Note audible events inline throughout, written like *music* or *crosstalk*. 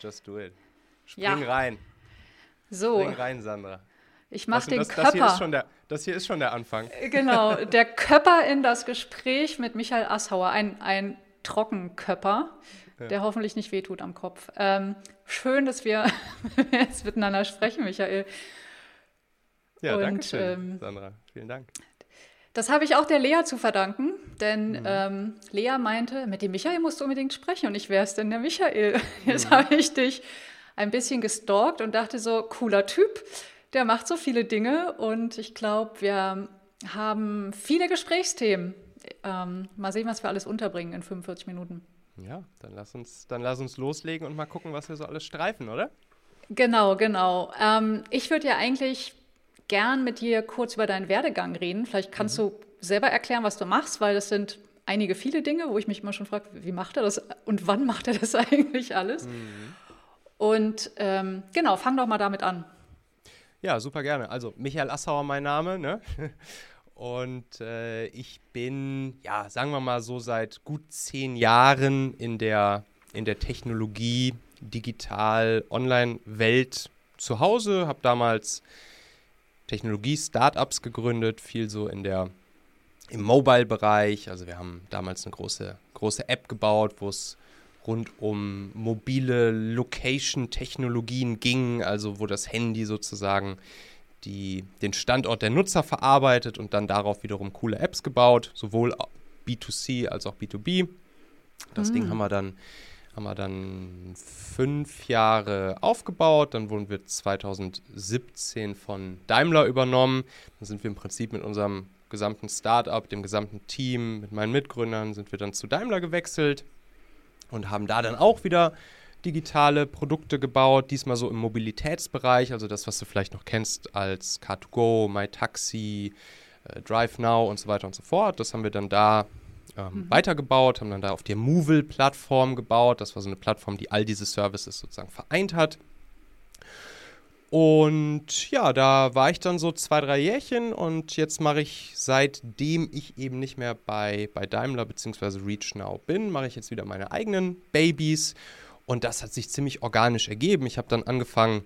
Just do it. Spring Ja. rein. So, Spring rein, Sandra. ich mache den das, das, hier Körper. ist schon der, das hier ist schon der Anfang. Genau, der Köpper in das Gespräch mit Michael Assauer, ein, ein Trockenköpper, der hoffentlich nicht wehtut am Kopf. Ähm, schön, dass wir *laughs* jetzt miteinander sprechen, Michael. Ja, Und, danke schön, ähm, Sandra. Vielen Dank. Das habe ich auch der Lea zu verdanken, denn Mhm. ähm, Lea meinte, mit dem Michael musst du unbedingt sprechen. Und ich, wer ist denn der Michael? Jetzt Mhm. habe ich dich ein bisschen gestalkt und dachte so, cooler Typ, der macht so viele Dinge und ich glaube, wir haben viele Gesprächsthemen. Ähm, mal sehen, was wir alles unterbringen in 45 Minuten. Ja, dann lass uns, dann lass uns loslegen und mal gucken, was wir so alles streifen, oder? Genau, genau. Ähm, ich würde ja eigentlich gern mit dir kurz über deinen Werdegang reden. Vielleicht kannst du selber erklären, was du machst, weil das sind einige viele Dinge, wo ich mich immer schon frage, wie macht er das und wann macht er das *laughs* eigentlich alles? Und ähm, genau, fang doch mal damit an. Ja, super gerne. Also Michael Assauer mein Name, ne? *laughs* Und äh, ich bin, ja, sagen wir mal so seit gut zehn Jahren in der, in der Technologie, digital, Online-Welt zu Hause. Habe damals Technologie-Startups gegründet, viel so in der im Mobile-Bereich. Also wir haben damals eine große, große App gebaut, wo es rund um mobile Location-Technologien ging, also wo das Handy sozusagen die, den Standort der Nutzer verarbeitet und dann darauf wiederum coole Apps gebaut, sowohl B2C als auch B2B. Das Ding haben wir dann haben wir dann fünf Jahre aufgebaut. Dann wurden wir 2017 von Daimler übernommen. Dann sind wir im Prinzip mit unserem gesamten Startup, dem gesamten Team, mit meinen Mitgründern, sind wir dann zu Daimler gewechselt und haben da dann auch wieder digitale Produkte gebaut, diesmal so im Mobilitätsbereich, also das, was du vielleicht noch kennst als Car2Go, MyTaxi, äh, DriveNow und so weiter und so fort. Das haben wir dann da ähm, weitergebaut, haben dann da auf der Movil-Plattform gebaut. Das war so eine Plattform, die all diese Services sozusagen vereint hat. Und ja, da war ich dann so zwei, drei Jährchen und jetzt mache ich, seitdem ich eben nicht mehr bei, bei Daimler bzw. ReachNow bin, mache ich jetzt wieder meine eigenen Babys. Und das hat sich ziemlich organisch ergeben. Ich habe dann angefangen,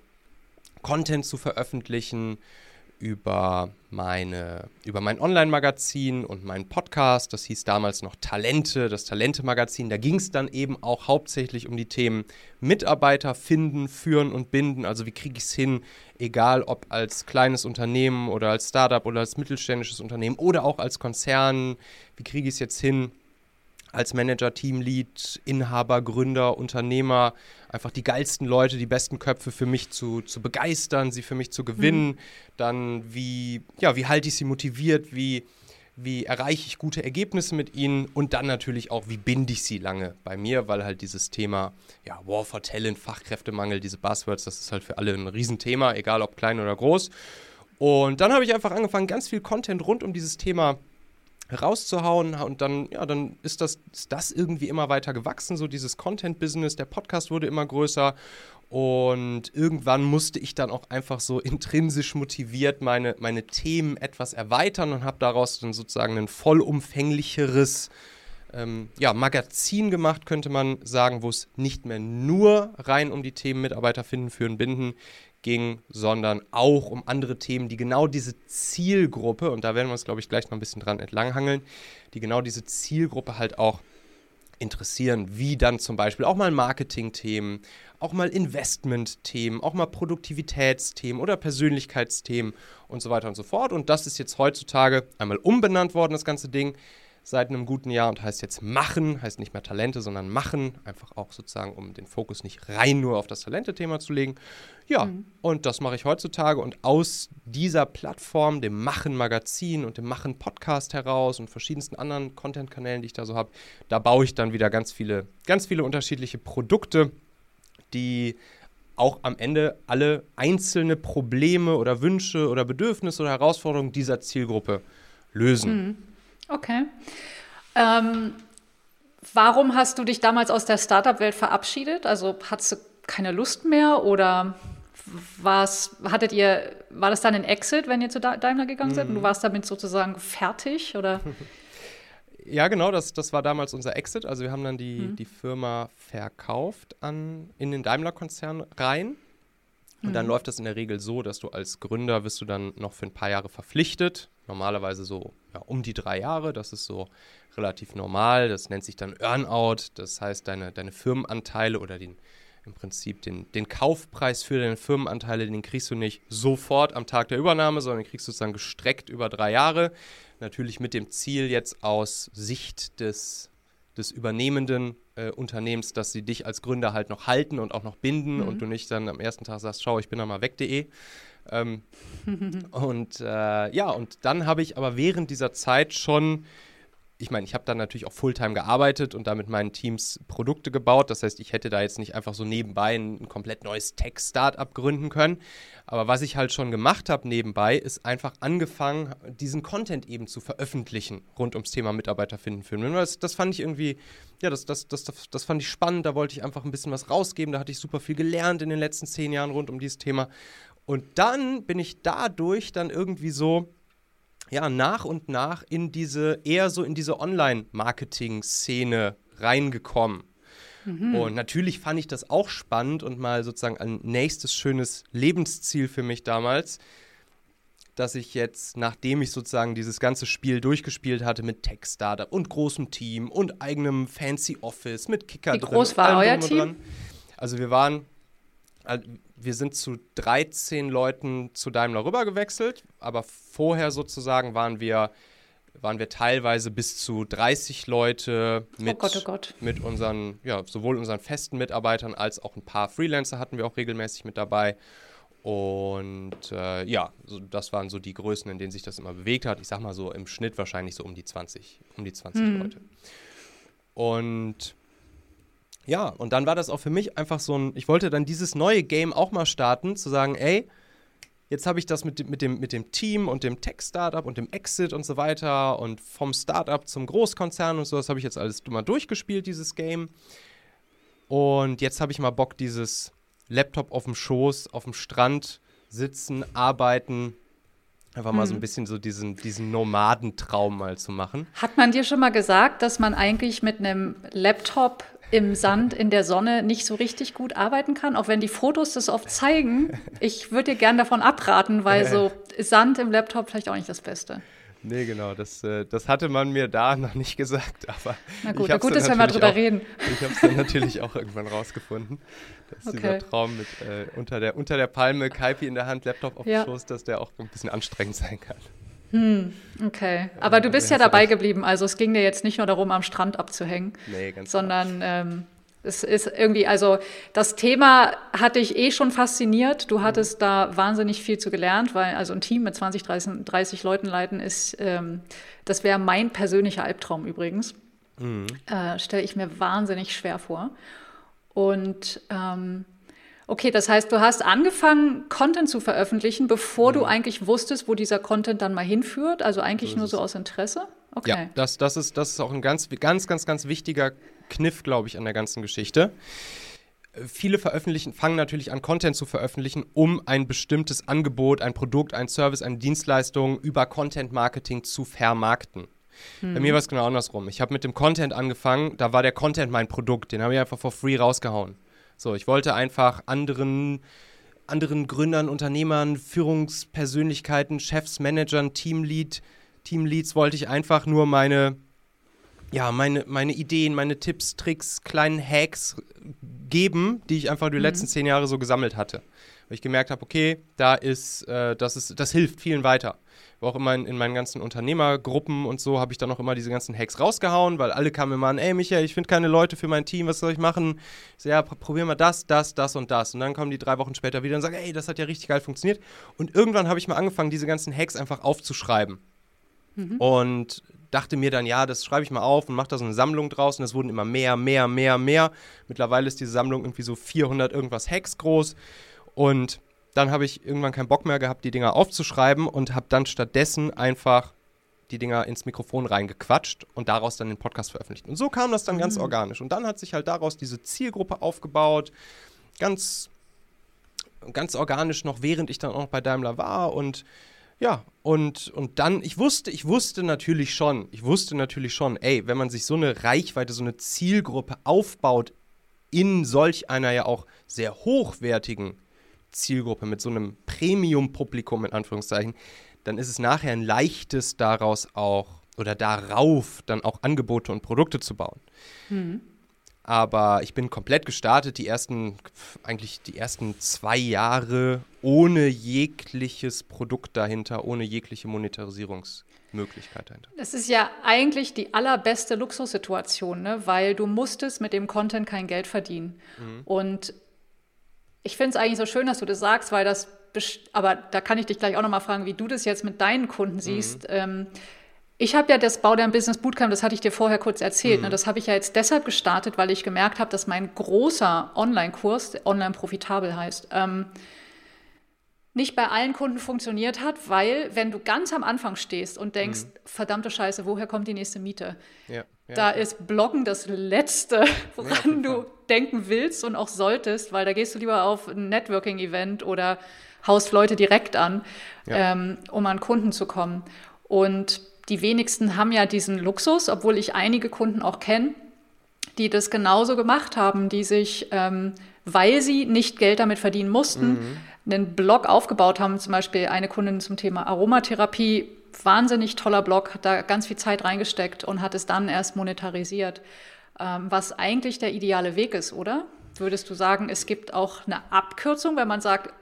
Content zu veröffentlichen über meine über mein Online-Magazin und meinen Podcast. Das hieß damals noch Talente, das Talente-Magazin. Da ging es dann eben auch hauptsächlich um die Themen Mitarbeiter finden, führen und binden. Also wie kriege ich es hin, egal ob als kleines Unternehmen oder als Startup oder als mittelständisches Unternehmen oder auch als Konzern. Wie kriege ich es jetzt hin, als Manager, Teamlead, Inhaber, Gründer, Unternehmer einfach die geilsten Leute, die besten Köpfe für mich zu, zu begeistern, sie für mich zu gewinnen. Dann wie, ja, wie halte ich sie motiviert, wie, wie erreiche ich gute Ergebnisse mit ihnen und dann natürlich auch, wie binde ich sie lange bei mir, weil halt dieses Thema, ja, War for Talent, Fachkräftemangel, diese Buzzwords, das ist halt für alle ein Riesenthema, egal ob klein oder groß. Und dann habe ich einfach angefangen, ganz viel Content rund um dieses Thema rauszuhauen und dann, ja, dann ist das, ist das irgendwie immer weiter gewachsen, so dieses Content-Business, der Podcast wurde immer größer und irgendwann musste ich dann auch einfach so intrinsisch motiviert meine, meine Themen etwas erweitern und habe daraus dann sozusagen ein vollumfänglicheres ähm, ja, Magazin gemacht, könnte man sagen, wo es nicht mehr nur rein um die Themen Mitarbeiter finden, führen, binden ging, sondern auch um andere Themen, die genau diese Zielgruppe, und da werden wir uns, glaube ich, gleich noch ein bisschen dran entlanghangeln, die genau diese Zielgruppe halt auch interessieren, wie dann zum Beispiel auch mal Marketing-Themen, auch mal Investment-Themen, auch mal Produktivitätsthemen oder Persönlichkeitsthemen und so weiter und so fort. Und das ist jetzt heutzutage einmal umbenannt worden, das ganze Ding, seit einem guten Jahr und heißt jetzt Machen, heißt nicht mehr Talente, sondern Machen, einfach auch sozusagen, um den Fokus nicht rein nur auf das Talente-Thema zu legen. Ja, und das mache ich heutzutage und aus dieser Plattform, dem Machen-Magazin und dem Machen-Podcast heraus und verschiedensten anderen Content-Kanälen, die ich da so habe, da baue ich dann wieder ganz viele, ganz viele unterschiedliche Produkte, die auch am Ende alle einzelne Probleme oder Wünsche oder Bedürfnisse oder Herausforderungen dieser Zielgruppe lösen. Okay. Ähm, warum hast du dich damals aus der Startup-Welt verabschiedet? Also hattest du keine Lust mehr oder war's, hattet ihr, war das dann ein Exit, wenn ihr zu Da- Daimler gegangen seid und du warst damit sozusagen fertig? Oder? *laughs* Ja, genau, das, das war damals unser Exit. Also wir haben dann die, Mhm. die Firma verkauft an, in den Daimler-Konzern rein. Und dann Mhm. läuft das in der Regel so, dass du als Gründer wirst du dann noch für ein paar Jahre verpflichtet. Normalerweise so ja, um die drei Jahre. Das ist so relativ normal. Das nennt sich dann Earnout. Das heißt, deine, deine Firmenanteile oder den, im Prinzip den, den Kaufpreis für deine Firmenanteile, den kriegst du nicht sofort am Tag der Übernahme, sondern den kriegst du sozusagen gestreckt über drei Jahre. Natürlich mit dem Ziel jetzt aus Sicht des, des übernehmenden äh, Unternehmens, dass sie dich als Gründer halt noch halten und auch noch binden Mhm. und du nicht dann am ersten Tag sagst, schau, ich bin da mal weg.de. Ähm, und äh, ja, und dann habe ich aber während dieser Zeit schon, ich meine, ich habe dann natürlich auch Fulltime gearbeitet und da mit meinen Teams Produkte gebaut. Das heißt, ich hätte da jetzt nicht einfach so nebenbei ein, ein komplett neues Tech-Startup gründen können. Aber was ich halt schon gemacht habe nebenbei, ist einfach angefangen, diesen Content eben zu veröffentlichen rund ums Thema Mitarbeiter finden, finden. Das, das fand ich irgendwie, ja, das, das, das, das fand ich spannend. Da wollte ich einfach ein bisschen was rausgeben. Da hatte ich super viel gelernt in den letzten zehn Jahren rund um dieses Thema. Und dann bin ich dadurch dann irgendwie so, ja, nach und nach in diese, eher so in diese Online-Marketing-Szene reingekommen. Und natürlich fand ich das auch spannend und mal sozusagen ein nächstes schönes Lebensziel für mich damals, dass ich jetzt, nachdem ich sozusagen dieses ganze Spiel durchgespielt hatte mit Tech-Startup und großem Team und eigenem fancy Office mit Kicker Wie drin. groß und war euer Team? dran. Also wir waren, wir sind zu 13 Leuten zu Daimler rüber gewechselt, aber vorher sozusagen waren wir, waren wir teilweise bis zu 30 Leute mit, oh Gott, oh Gott. mit unseren, ja, sowohl unseren festen Mitarbeitern als auch ein paar Freelancer hatten wir auch regelmäßig mit dabei. Und äh, ja, so, das waren so die Größen, in denen sich das immer bewegt hat. Ich sag mal so im Schnitt wahrscheinlich so um die 20, um die 20 Mhm. Leute. Und ja, und dann war das auch für mich einfach so ein, ich wollte dann dieses neue Game auch mal starten, zu sagen, ey, jetzt habe ich das mit, dem- mit, dem, mit dem Team und dem Tech-Startup und dem Exit und so weiter und vom Startup zum Großkonzern und so, das habe ich jetzt alles mal durchgespielt, dieses Game. Und jetzt habe ich mal Bock, dieses Laptop auf dem Schoß, auf dem Strand sitzen, arbeiten, einfach mal so ein bisschen so diesen, diesen Nomadentraum mal zu machen. Hat man dir schon mal gesagt, dass man eigentlich mit einem Laptop im Sand in der Sonne nicht so richtig gut arbeiten kann, auch wenn die Fotos das oft zeigen? *laughs* Ich würde dir gern davon abraten, weil so *laughs* Sand im Laptop vielleicht auch nicht das Beste. Nee, genau, das, äh, das hatte man mir da *laughs* noch nicht gesagt, aber Na ich gut, hab's gut, dann dass wir drüber auch, reden. Ich habe es dann natürlich auch irgendwann rausgefunden, dass dieser Okay. Traum mit äh, unter, der, unter der Palme, Kaipi in der Hand, Laptop auf Ja. dem Schoß, dass der auch ein bisschen anstrengend sein kann. Okay, aber du bist ja du dabei recht. geblieben, also es ging dir jetzt nicht nur darum, am Strand abzuhängen. Nee, ganz sondern ähm, es ist irgendwie, also das Thema hatte ich eh schon fasziniert. Du hattest da wahnsinnig viel zu gelernt, weil also ein Team mit 20, 30, 30 Leuten leiten ist, ähm, das wäre mein persönlicher Albtraum übrigens. Äh, Stelle ich mir wahnsinnig schwer vor. Und ähm, okay, das heißt, du hast angefangen, Content zu veröffentlichen, bevor du eigentlich wusstest, wo dieser Content dann mal hinführt. Also eigentlich nur so aus Interesse. Okay. Ja, das, das, ist, das ist auch ein ganz, ganz, ganz, ganz wichtiger Kniff, glaube ich, an der ganzen Geschichte. Viele veröffentlichen, fangen natürlich an, Content zu veröffentlichen, um ein bestimmtes Angebot, ein Produkt, ein Service, eine Dienstleistung über Content Marketing zu vermarkten. Bei mir war es genau andersrum. Ich habe mit dem Content angefangen, da war der Content mein Produkt, den habe ich einfach for free rausgehauen. So, ich wollte einfach anderen, anderen Gründern, Unternehmern, Führungspersönlichkeiten, Chefs, Managern, Teamlead, Teamleads wollte ich einfach nur meine, ja, meine, meine Ideen, meine Tipps, Tricks, kleinen Hacks geben, die ich einfach die letzten zehn Jahre so gesammelt hatte. Weil ich gemerkt habe, okay, da ist, äh, das ist, das hilft vielen weiter. War auch immer in, in meinen ganzen Unternehmergruppen und so habe ich dann auch immer diese ganzen Hacks rausgehauen, weil alle kamen immer an, ey Michael, ich finde keine Leute für mein Team, was soll ich machen? Ich so, ja, pr- probier mal das, das, das und das. Und dann kommen die drei Wochen später wieder und sagen, ey, das hat ja richtig geil funktioniert. Und irgendwann habe ich mal angefangen, diese ganzen Hacks einfach aufzuschreiben. Und dachte mir dann, ja, das schreibe ich mal auf und mache da so eine Sammlung draus. Und es wurden immer mehr, mehr, mehr, mehr. Mittlerweile ist diese Sammlung irgendwie so 400 irgendwas Hacks groß. Und dann habe ich irgendwann keinen Bock mehr gehabt, die Dinger aufzuschreiben und habe dann stattdessen einfach die Dinger ins Mikrofon reingequatscht und daraus dann den Podcast veröffentlicht. Und so kam das dann ganz organisch. Und dann hat sich halt daraus diese Zielgruppe aufgebaut, ganz, ganz organisch noch, während ich dann auch noch bei Daimler war. Und Ja, und, und dann, ich wusste, ich wusste natürlich schon, ich wusste natürlich schon, ey, wenn man sich so eine Reichweite, so eine Zielgruppe aufbaut in solch einer ja auch sehr hochwertigen Zielgruppe, mit so einem Premium-Publikum in Anführungszeichen, dann ist es nachher ein leichtes daraus auch oder darauf dann auch Angebote und Produkte zu bauen. Mhm. Aber ich bin komplett gestartet, die ersten, eigentlich die ersten zwei Jahre ohne jegliches Produkt dahinter, ohne jegliche Monetarisierungsmöglichkeit dahinter. Das ist ja eigentlich die allerbeste Luxussituation, ne? weil du musstest mit dem Content kein Geld verdienen. Mhm. Und ich finde es eigentlich so schön, dass du das sagst, weil das, aber da kann ich dich gleich auch nochmal fragen, wie du das jetzt mit deinen Kunden siehst. Mhm. Ähm, ich habe ja das Bau dein Business Bootcamp, das hatte ich dir vorher kurz erzählt. Ne? Mhm. Ne? Das habe ich ja jetzt deshalb gestartet, weil ich gemerkt habe, dass mein großer Online-Kurs, online profitabel heißt, ähm, nicht bei allen Kunden funktioniert hat, weil wenn du ganz am Anfang stehst und denkst, mhm. verdammte Scheiße, woher kommt die nächste Miete? Ja, ja, da ja. ist Bloggen das Letzte, woran du denken willst und auch solltest, weil da gehst du lieber auf ein Networking-Event oder haust Leute direkt an, ähm, um an Kunden zu kommen. Und die wenigsten haben ja diesen Luxus, obwohl ich einige Kunden auch kenne, die das genauso gemacht haben, die sich, ähm, weil sie nicht Geld damit verdienen mussten, mhm. Einen Blog aufgebaut haben. Zum Beispiel eine Kundin zum Thema Aromatherapie, wahnsinnig toller Blog, hat da ganz viel Zeit reingesteckt und hat es dann erst monetarisiert. Ähm, was eigentlich der ideale Weg ist, oder? Würdest du sagen, es gibt auch eine Abkürzung, wenn man sagt,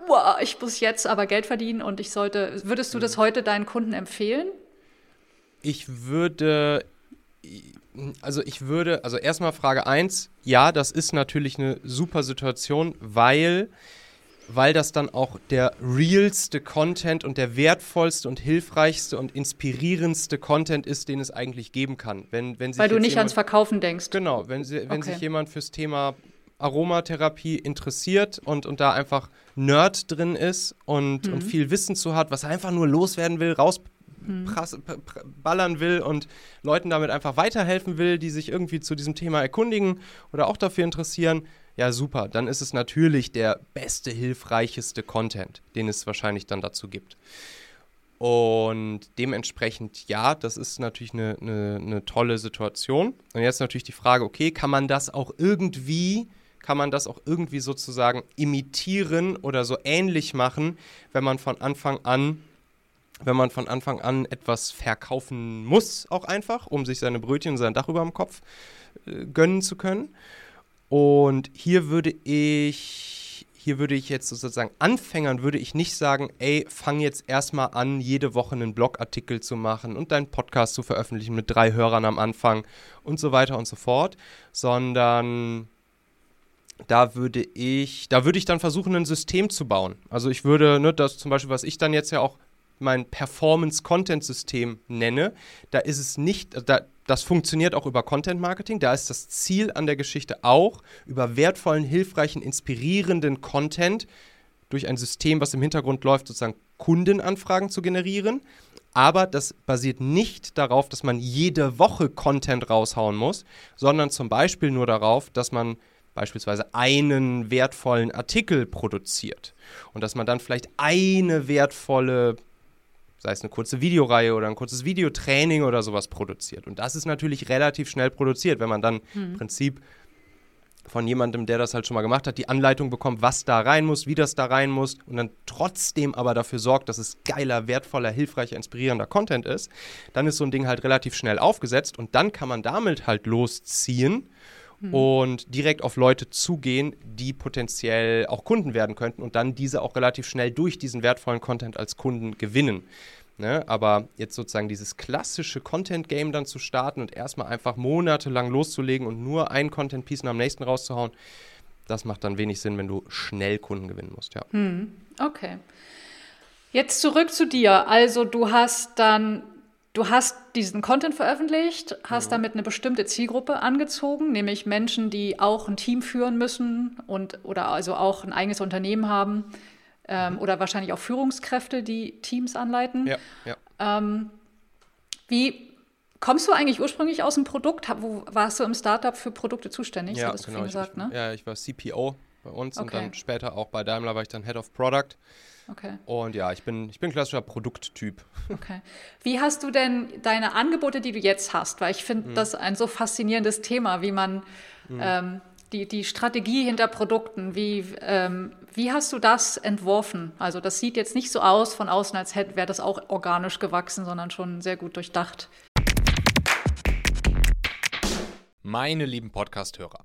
ich muss jetzt aber Geld verdienen und ich sollte, würdest du das mhm. heute deinen Kunden empfehlen? Ich würde, also ich würde, also erstmal Frage 1, ja, das ist natürlich eine super Situation, weil, weil das dann auch der realste Content und der wertvollste und hilfreichste und inspirierendste Content ist, den es eigentlich geben kann. Wenn, wenn weil du nicht jemand, ans Verkaufen denkst. Genau, wenn, sie, wenn okay. sich jemand fürs Thema Aromatherapie interessiert und, und da einfach Nerd drin ist und, mhm. und viel Wissen zu hat, was er einfach nur loswerden will, raus mhm. will und Leuten damit einfach weiterhelfen will, die sich irgendwie zu diesem Thema erkundigen oder auch dafür interessieren, ja super, dann ist es natürlich der beste, hilfreicheste Content, den es wahrscheinlich dann dazu gibt. Und dementsprechend, ja, das ist natürlich eine, eine, eine tolle Situation. Und jetzt natürlich die Frage, okay, kann man das auch irgendwie kann man das auch irgendwie sozusagen imitieren oder so ähnlich machen, wenn man von Anfang an wenn man von Anfang an etwas verkaufen muss, auch einfach, um sich seine Brötchen und sein Dach über dem Kopf äh, gönnen zu können. Und hier würde ich, hier würde ich jetzt sozusagen Anfängern würde ich nicht sagen, ey, fang jetzt erstmal an, jede Woche einen Blogartikel zu machen und deinen Podcast zu veröffentlichen mit drei Hörern am Anfang und so weiter und so fort, sondern da würde ich, da würde ich dann versuchen, ein System zu bauen. Also ich würde, ne, das zum Beispiel, was ich dann jetzt ja auch mein Performance-Content-System nenne, da ist es nicht, da, das funktioniert auch über Content-Marketing. Da ist das Ziel an der Geschichte auch, über wertvollen, hilfreichen, inspirierenden Content durch ein System, was im Hintergrund läuft, sozusagen Kundenanfragen zu generieren. Aber das basiert nicht darauf, dass man jede Woche Content raushauen muss, sondern zum Beispiel nur darauf, dass man beispielsweise einen wertvollen Artikel produziert und dass man dann vielleicht eine wertvolle sei es eine kurze Videoreihe oder ein kurzes Videotraining oder sowas produziert. Und das ist natürlich relativ schnell produziert, wenn man dann hm. im Prinzip von jemandem, der das halt schon mal gemacht hat, die Anleitung bekommt, was da rein muss, wie das da rein muss und dann trotzdem aber dafür sorgt, dass es geiler, wertvoller, hilfreicher, inspirierender Content ist, dann ist so ein Ding halt relativ schnell aufgesetzt und dann kann man damit halt losziehen hm. und direkt auf Leute zugehen, die potenziell auch Kunden werden könnten und dann diese auch relativ schnell durch diesen wertvollen Content als Kunden gewinnen. Ne? Aber jetzt sozusagen dieses klassische Content-Game dann zu starten und erstmal einfach monatelang loszulegen und nur ein Content-Piece nach dem nächsten rauszuhauen, das macht dann wenig Sinn, wenn du schnell Kunden gewinnen musst, ja. Hm. Okay. Jetzt zurück zu dir. Also du hast dann Du hast diesen Content veröffentlicht, hast ja. damit eine bestimmte Zielgruppe angezogen, nämlich Menschen, die auch ein Team führen müssen und oder also auch ein eigenes Unternehmen haben ähm, oder wahrscheinlich auch Führungskräfte, die Teams anleiten. Ja, ja. Ähm, wie kommst du eigentlich ursprünglich aus dem Produkt? Wo warst du im Startup für Produkte zuständig? Ja, genau, gesagt, ich, ne? ja ich war CPO bei uns okay. und dann später auch bei Daimler war ich dann Head of Product. Okay. Und ja, ich bin, ich bin ein klassischer Produkttyp. *laughs* Okay. Wie hast du denn deine Angebote, die du jetzt hast? Weil ich finde mhm. das ein so faszinierendes Thema, wie man mhm. ähm, die, die Strategie hinter Produkten, wie, ähm, wie hast du das entworfen? Also das sieht jetzt nicht so aus von außen, als wäre das auch organisch gewachsen, sondern schon sehr gut durchdacht. Meine lieben Podcast-Hörer,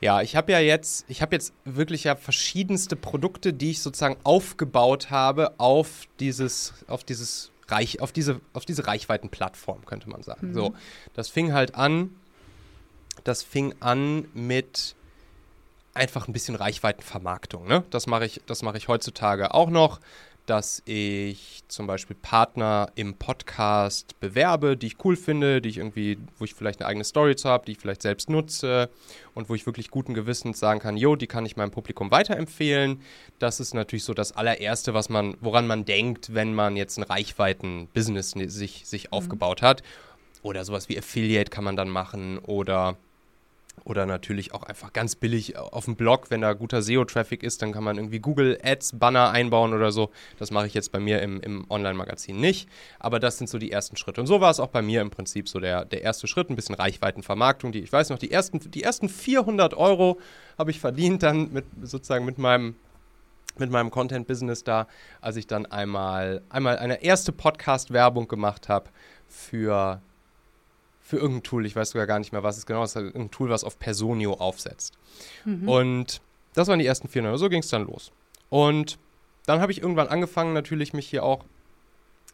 Ja, ich habe ja jetzt, ich habe jetzt wirklich ja verschiedenste Produkte, die ich sozusagen aufgebaut habe auf dieses, auf dieses Reich, auf diese, auf diese Reichweitenplattform, könnte man sagen. Mhm. So, das fing halt an, das fing an mit einfach ein bisschen Reichweitenvermarktung. Ne? Das mache ich, das mache ich heutzutage auch noch dass ich zum Beispiel Partner im Podcast bewerbe, die ich cool finde, die ich irgendwie, wo ich vielleicht eine eigene Story zu habe, die ich vielleicht selbst nutze und wo ich wirklich guten Gewissens sagen kann, jo, die kann ich meinem Publikum weiterempfehlen. Das ist natürlich so das allererste, was man, woran man denkt, wenn man jetzt ein Reichweiten-Business sich, sich mhm. aufgebaut hat. Oder sowas wie Affiliate kann man dann machen oder oder natürlich auch einfach ganz billig auf dem Blog, wenn da guter SEO-Traffic ist, dann kann man irgendwie Google Ads, Banner einbauen oder so. Das mache ich jetzt bei mir im, im Online-Magazin nicht. Aber das sind so die ersten Schritte. Und so war es auch bei mir im Prinzip so der, der erste Schritt, ein bisschen Reichweitenvermarktung. Die, ich weiß noch, die ersten, die ersten 400 Euro habe ich verdient dann mit sozusagen mit meinem mit meinem Content-Business da, als ich dann einmal, einmal eine erste Podcast-Werbung gemacht habe für für irgendein Tool, ich weiß sogar gar nicht mehr, was es genau ist, ein Tool, was auf Personio aufsetzt. Mhm. Und das waren die ersten 400, so ging es dann los. Und dann habe ich irgendwann angefangen, natürlich mich hier auch,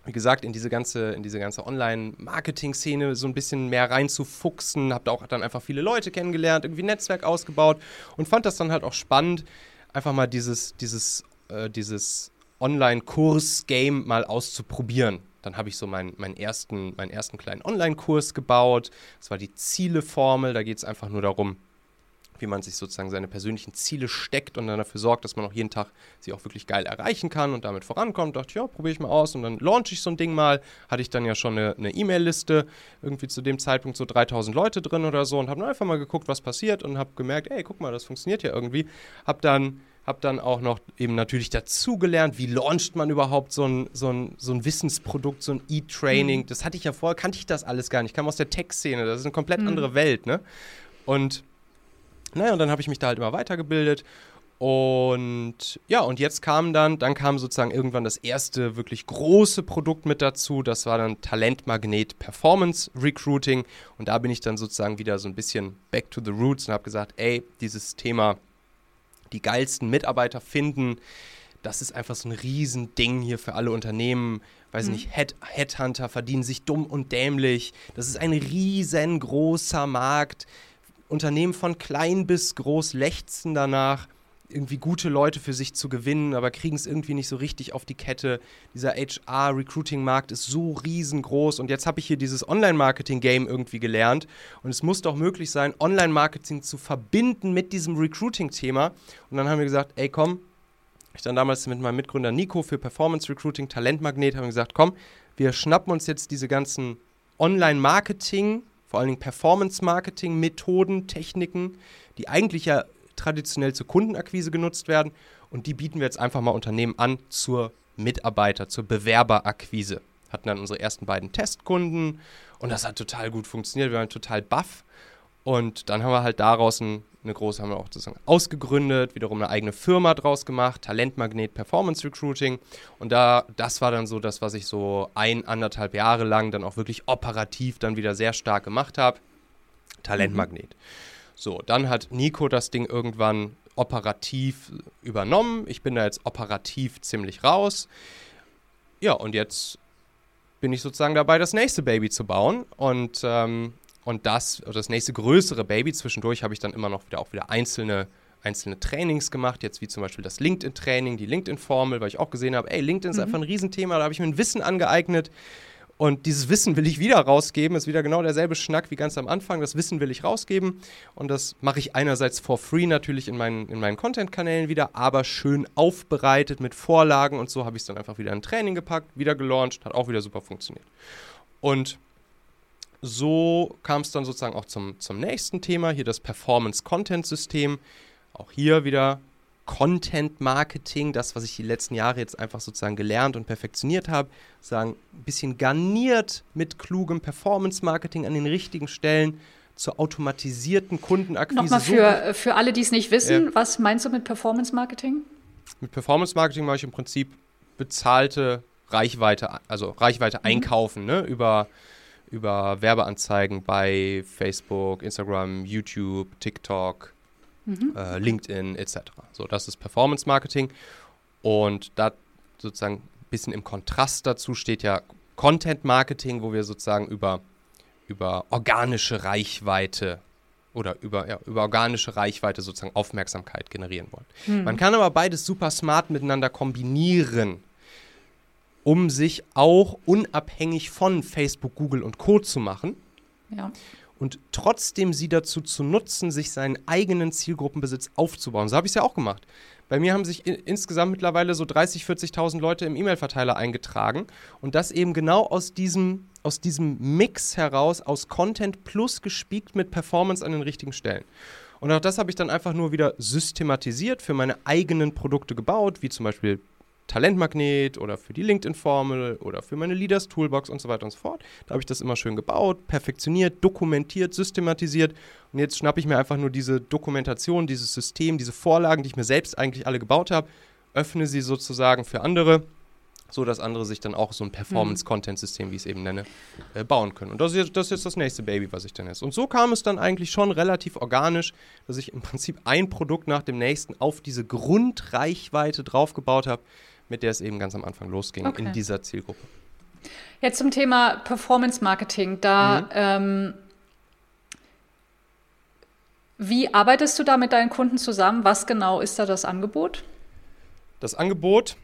wie gesagt, in diese ganze, in diese ganze Online-Marketing-Szene so ein bisschen mehr reinzufuchsen, habe da auch dann einfach viele Leute kennengelernt, irgendwie Netzwerk ausgebaut und fand das dann halt auch spannend, einfach mal dieses, dieses, äh, dieses Online-Kurs-Game mal auszuprobieren. Dann habe ich so meinen, meinen, ersten, meinen ersten kleinen Online-Kurs gebaut. Das war die Zieleformel. Da geht es einfach nur darum, wie man sich sozusagen seine persönlichen Ziele steckt und dann dafür sorgt, dass man auch jeden Tag sie auch wirklich geil erreichen kann und damit vorankommt. Dachte, ja, probiere ich mal aus und dann launche ich so ein Ding mal. Hatte ich dann ja schon eine E-Mail-Liste, irgendwie zu dem Zeitpunkt so 3000 Leute drin oder so und habe einfach mal geguckt, was passiert und habe gemerkt, ey, guck mal, das funktioniert ja irgendwie. Habe dann habe dann auch noch eben natürlich dazugelernt, wie launcht man überhaupt so ein, so ein, so ein Wissensprodukt, so ein E-Training. Mhm. Das hatte ich ja vorher, kannte ich das alles gar nicht. Ich kam aus der Tech-Szene, das ist eine komplett mhm. andere Welt, ne? Und naja, und dann habe ich mich da halt immer weitergebildet. Und ja, und jetzt kam dann, dann kam sozusagen irgendwann das erste wirklich große Produkt mit dazu. Das war dann Talentmagnet Performance Recruiting. Und da bin ich dann sozusagen wieder so ein bisschen back to the roots und habe gesagt, ey, dieses Thema die geilsten Mitarbeiter finden. Das ist einfach so ein Riesending hier für alle Unternehmen. Weiß mhm. nicht, Head, Headhunter verdienen sich dumm und dämlich. Das ist ein riesengroßer Markt. Unternehmen von klein bis groß lechzen danach irgendwie gute Leute für sich zu gewinnen, aber kriegen es irgendwie nicht so richtig auf die Kette. Dieser HR-Recruiting-Markt ist so riesengroß und jetzt habe ich hier dieses Online-Marketing-Game irgendwie gelernt und es muss doch möglich sein, Online-Marketing zu verbinden mit diesem Recruiting-Thema. Und dann haben wir gesagt, ey komm, ich dann damals mit meinem Mitgründer Nico für Performance Recruiting, Talentmagnet, haben wir gesagt, komm, wir schnappen uns jetzt diese ganzen Online-Marketing, vor allen Dingen Performance-Marketing-Methoden, Techniken, die eigentlich ja traditionell zur Kundenakquise genutzt werden. Und die bieten wir jetzt einfach mal Unternehmen an zur Mitarbeiter, zur Bewerberakquise. Hatten dann unsere ersten beiden Testkunden und das hat total gut funktioniert. Wir waren total baff. Und dann haben wir halt daraus ein, eine große, haben wir auch sozusagen ausgegründet, wiederum eine eigene Firma draus gemacht, Talentmagnet Performance Recruiting. Und da, das war dann so das, was ich so ein, anderthalb Jahre lang dann auch wirklich operativ dann wieder sehr stark gemacht habe. Talentmagnet. Mhm. So, dann hat Nico das Ding irgendwann operativ übernommen. Ich bin da jetzt operativ ziemlich raus. Ja, und jetzt bin ich sozusagen dabei, das nächste Baby zu bauen. Und, ähm, und das, das nächste größere Baby, zwischendurch habe ich dann immer noch wieder auch wieder einzelne, einzelne Trainings gemacht, jetzt wie zum Beispiel das LinkedIn-Training, die LinkedIn-Formel, weil ich auch gesehen habe, ey, LinkedIn ist mhm. einfach ein Riesenthema, da habe ich mir ein Wissen angeeignet. Und dieses Wissen will ich wieder rausgeben. Ist wieder genau derselbe Schnack wie ganz am Anfang. Das Wissen will ich rausgeben. Und das mache ich einerseits for free natürlich in meinen, in meinen Content-Kanälen wieder, aber schön aufbereitet mit Vorlagen und so habe ich es dann einfach wieder in Training gepackt, wieder gelauncht, hat auch wieder super funktioniert. Und so kam es dann sozusagen auch zum, zum nächsten Thema, hier das Performance-Content-System. Auch hier wieder Content Marketing, das, was ich die letzten Jahre jetzt einfach sozusagen gelernt und perfektioniert habe, sagen, ein bisschen garniert mit klugem Performance Marketing an den richtigen Stellen zur automatisierten Kundenakquise. Nochmal für, so, für alle, die es nicht wissen, äh, was meinst du mit Performance Marketing? Mit Performance Marketing mache ich im Prinzip bezahlte Reichweite, also Reichweite mhm. einkaufen, ne, über über Werbeanzeigen bei Facebook, Instagram, YouTube, TikTok, mhm. äh, LinkedIn etc. So, das ist Performance Marketing. Und da sozusagen ein bisschen im Kontrast dazu steht ja Content Marketing, wo wir sozusagen über, über organische Reichweite oder über, ja, über organische Reichweite sozusagen Aufmerksamkeit generieren wollen. Mhm. Man kann aber beides super smart miteinander kombinieren, um sich auch unabhängig von Facebook, Google und Co. zu machen. Ja und trotzdem sie dazu zu nutzen, sich seinen eigenen Zielgruppenbesitz aufzubauen. So habe ich es ja auch gemacht. Bei mir haben sich insgesamt mittlerweile so 30.000, 40.000 Leute im E-Mail-Verteiler eingetragen und das eben genau aus diesem, aus diesem Mix heraus, aus Content plus gespiekt mit Performance an den richtigen Stellen. Und auch das habe ich dann einfach nur wieder systematisiert für meine eigenen Produkte gebaut, wie zum Beispiel Talentmagnet oder für die LinkedIn-Formel oder für meine Leaders Toolbox und so weiter und so fort. Da habe ich das immer schön gebaut, perfektioniert, dokumentiert, systematisiert. Und jetzt schnappe ich mir einfach nur diese Dokumentation, dieses System, diese Vorlagen, die ich mir selbst eigentlich alle gebaut habe, öffne sie sozusagen für andere, so dass andere sich dann auch so ein Performance-Content-System, wie ich es eben nenne, äh, bauen können. Und das ist, jetzt, das ist jetzt das nächste Baby, was ich dann esse. Und so kam es dann eigentlich schon relativ organisch, dass ich im Prinzip ein Produkt nach dem nächsten auf diese Grundreichweite draufgebaut habe mit der es eben ganz am Anfang losging okay. in dieser Zielgruppe. Jetzt zum Thema Performance Marketing. Da mhm. ähm, wie arbeitest du da mit deinen Kunden zusammen? Was genau ist da das Angebot? Das Angebot,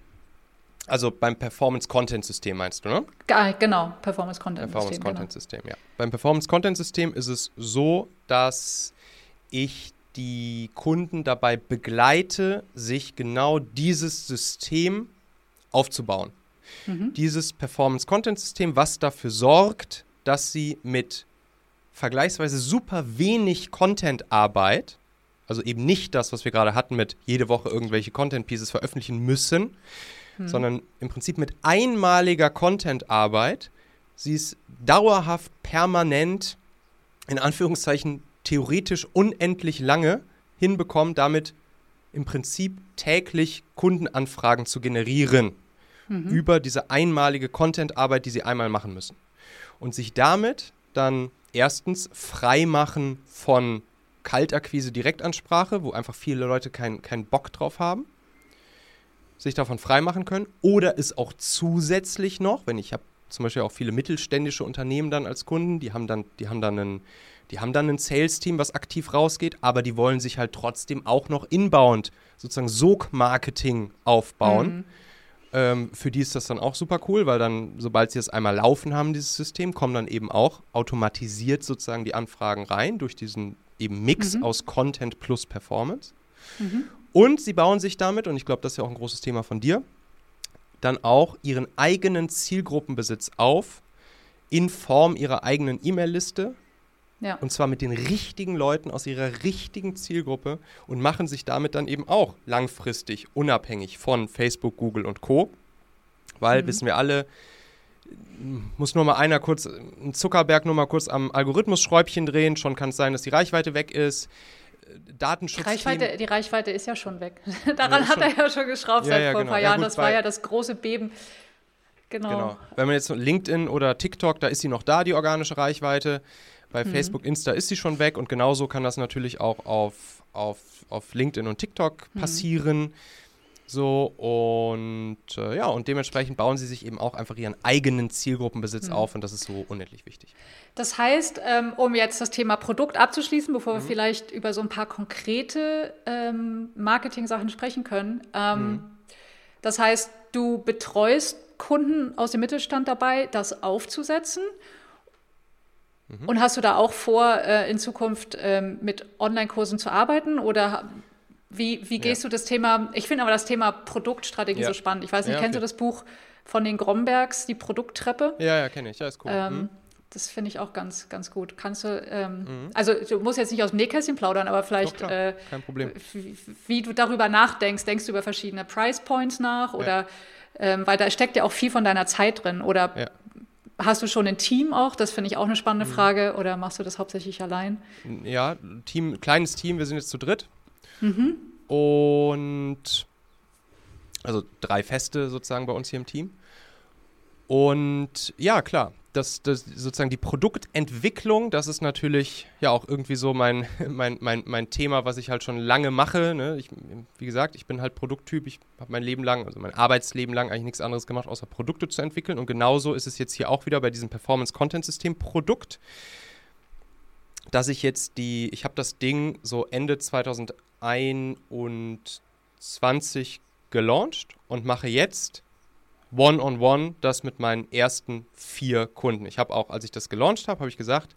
also beim Performance Content System meinst du, ne? Genau, Performance Content System. Performance Content genau. System, ja. Beim Performance Content System ist es so, dass ich die Kunden dabei begleite, sich genau dieses System aufzubauen. Mhm. Dieses Performance-Content-System, was dafür sorgt, dass sie mit vergleichsweise super wenig Content-Arbeit, also eben nicht das, was wir gerade hatten mit jede Woche irgendwelche Content-Pieces veröffentlichen müssen, mhm. sondern im Prinzip mit einmaliger Content-Arbeit, sie ist dauerhaft, permanent, in Anführungszeichen theoretisch unendlich lange hinbekommen, damit im Prinzip täglich Kundenanfragen zu generieren mhm. über diese einmalige Content-Arbeit, die sie einmal machen müssen. Und sich damit dann erstens frei machen von Kaltakquise, Direktansprache, wo einfach viele Leute keinen kein Bock drauf haben, sich davon frei machen können. Oder es auch zusätzlich noch, wenn ich habe zum Beispiel auch viele mittelständische Unternehmen dann als Kunden, die haben dann, die haben dann einen die haben dann ein Sales-Team, was aktiv rausgeht, aber die wollen sich halt trotzdem auch noch inbound, sozusagen Sog-Marketing aufbauen. Mhm. Ähm, für die ist das dann auch super cool, weil dann, sobald sie das einmal laufen haben, dieses System, kommen dann eben auch automatisiert sozusagen die Anfragen rein durch diesen eben Mix mhm. aus Content plus Performance. Mhm. Und sie bauen sich damit, und ich glaube, das ist ja auch ein großes Thema von dir, dann auch ihren eigenen Zielgruppenbesitz auf in Form ihrer eigenen E-Mail-Liste, ja. Und zwar mit den richtigen Leuten aus ihrer richtigen Zielgruppe und machen sich damit dann eben auch langfristig unabhängig von Facebook, Google und Co. Weil, mhm. wissen wir alle, muss nur mal einer kurz, ein Zuckerberg nur mal kurz am Algorithmus-Schräubchen drehen, schon kann es sein, dass die Reichweite weg ist. Datenschutz. Die Reichweite, die Reichweite ist ja schon weg. *laughs* Daran ja, hat er ja schon geschraubt ja, seit ja, vor genau. ein paar Jahren. Gut, das war ja das große Beben. Genau. genau. Wenn man jetzt LinkedIn oder TikTok, da ist sie noch da, die organische Reichweite. Bei mhm. Facebook, Insta ist sie schon weg und genauso kann das natürlich auch auf, auf, auf LinkedIn und TikTok mhm. passieren. So, und äh, ja, und dementsprechend bauen sie sich eben auch einfach ihren eigenen Zielgruppenbesitz mhm. auf und das ist so unendlich wichtig. Das heißt, ähm, um jetzt das Thema Produkt abzuschließen, bevor wir mhm. vielleicht über so ein paar konkrete ähm, Marketing-Sachen sprechen können. Ähm, mhm. Das heißt, du betreust Kunden aus dem Mittelstand dabei, das aufzusetzen. Mhm. Und hast du da auch vor, äh, in Zukunft ähm, mit Online-Kursen zu arbeiten oder wie, wie gehst ja. du das Thema, ich finde aber das Thema Produktstrategie ja. so spannend. Ich weiß nicht, ja, okay. kennst du das Buch von den Grombergs, die Produkttreppe? Ja, ja, kenne ich, ja, ist cool. Ähm, mhm. Das finde ich auch ganz, ganz gut. Kannst du, ähm, mhm. also du musst jetzt nicht aus dem Nähkästchen plaudern, aber vielleicht, Doch, äh, Kein Problem. Wie, wie, du darüber nachdenkst. Denkst du über verschiedene Price Points nach oder, ähm, weil da steckt ja auch viel von deiner Zeit drin oder Hast du schon ein Team auch? Das finde ich auch eine spannende mhm. Frage. Oder machst du das hauptsächlich allein? Ja, Team, kleines Team, wir sind jetzt zu dritt. Mhm. Und also drei Feste sozusagen bei uns hier im Team. Und ja, klar, das, das sozusagen die Produktentwicklung, das ist natürlich ja auch irgendwie so mein, *laughs* mein, mein, mein Thema, was ich halt schon lange mache. Ne? Ich, wie gesagt, ich bin halt Produkttyp, ich habe mein Leben lang, also mein Arbeitsleben lang eigentlich nichts anderes gemacht, außer Produkte zu entwickeln. Und genauso ist es jetzt hier auch wieder bei diesem Performance-Content-System-Produkt, dass ich jetzt die, ich habe das Ding so Ende 2021 gelauncht und mache jetzt One-on-One -on -one das mit meinen ersten vier Kunden. Ich habe auch, als ich das gelauncht habe, habe ich gesagt,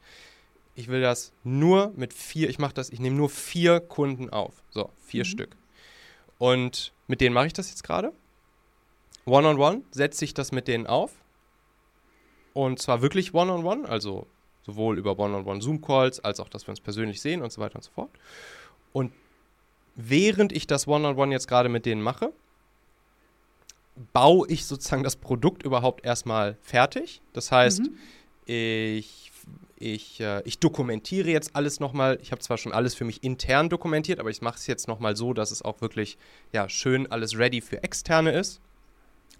ich will das nur mit vier, ich mache das, ich nehme nur vier Kunden auf. So, vier mhm. Stück. Und mit denen mache ich das jetzt gerade. One-on-one setze ich das mit denen auf. Und zwar wirklich One-on-one, -on -one, also sowohl über One-on-One Zoom-Calls, als auch, dass wir uns persönlich sehen und so weiter und so fort. Und während ich das One-on-One -on -One jetzt gerade mit denen mache, baue ich sozusagen das Produkt überhaupt erstmal fertig. Das heißt, mhm. ich, ich, äh, ich dokumentiere jetzt alles nochmal. Ich habe zwar schon alles für mich intern dokumentiert, aber ich mache es jetzt nochmal so, dass es auch wirklich ja, schön alles ready für Externe ist.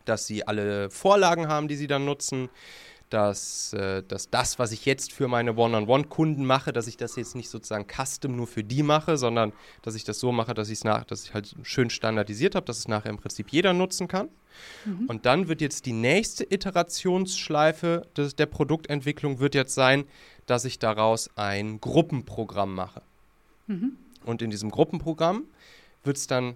Dass sie alle Vorlagen haben, die sie dann nutzen dass, äh, dass das, was ich jetzt für meine One-on-One-Kunden mache, dass ich das jetzt nicht sozusagen custom nur für die mache, sondern dass ich das so mache, dass ich es nach, dass ich halt schön standardisiert habe, dass es nachher im Prinzip jeder nutzen kann. Mhm. Und dann wird jetzt die nächste Iterationsschleife des, der Produktentwicklung wird jetzt sein, dass ich daraus ein Gruppenprogramm mache. Mhm. Und in diesem Gruppenprogramm wird es dann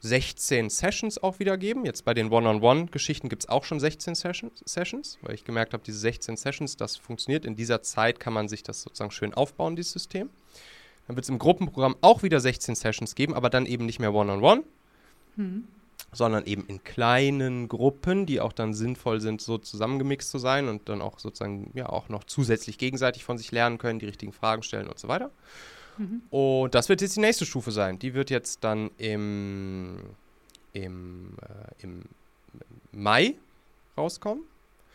16 Sessions auch wieder geben. Jetzt bei den One-on-One-Geschichten gibt es auch schon 16 Sessions, Sessions, weil ich gemerkt habe, diese 16 Sessions, das funktioniert. In dieser Zeit kann man sich das sozusagen schön aufbauen, dieses System. Dann wird es im Gruppenprogramm auch wieder 16 Sessions geben, aber dann eben nicht mehr One-on-One, mhm. sondern eben in kleinen Gruppen, die auch dann sinnvoll sind, so zusammengemixt zu sein und dann auch sozusagen ja auch noch zusätzlich gegenseitig von sich lernen können, die richtigen Fragen stellen und so weiter. Mhm. Und das wird jetzt die nächste Stufe sein. Die wird jetzt dann im, im, äh, im Mai rauskommen.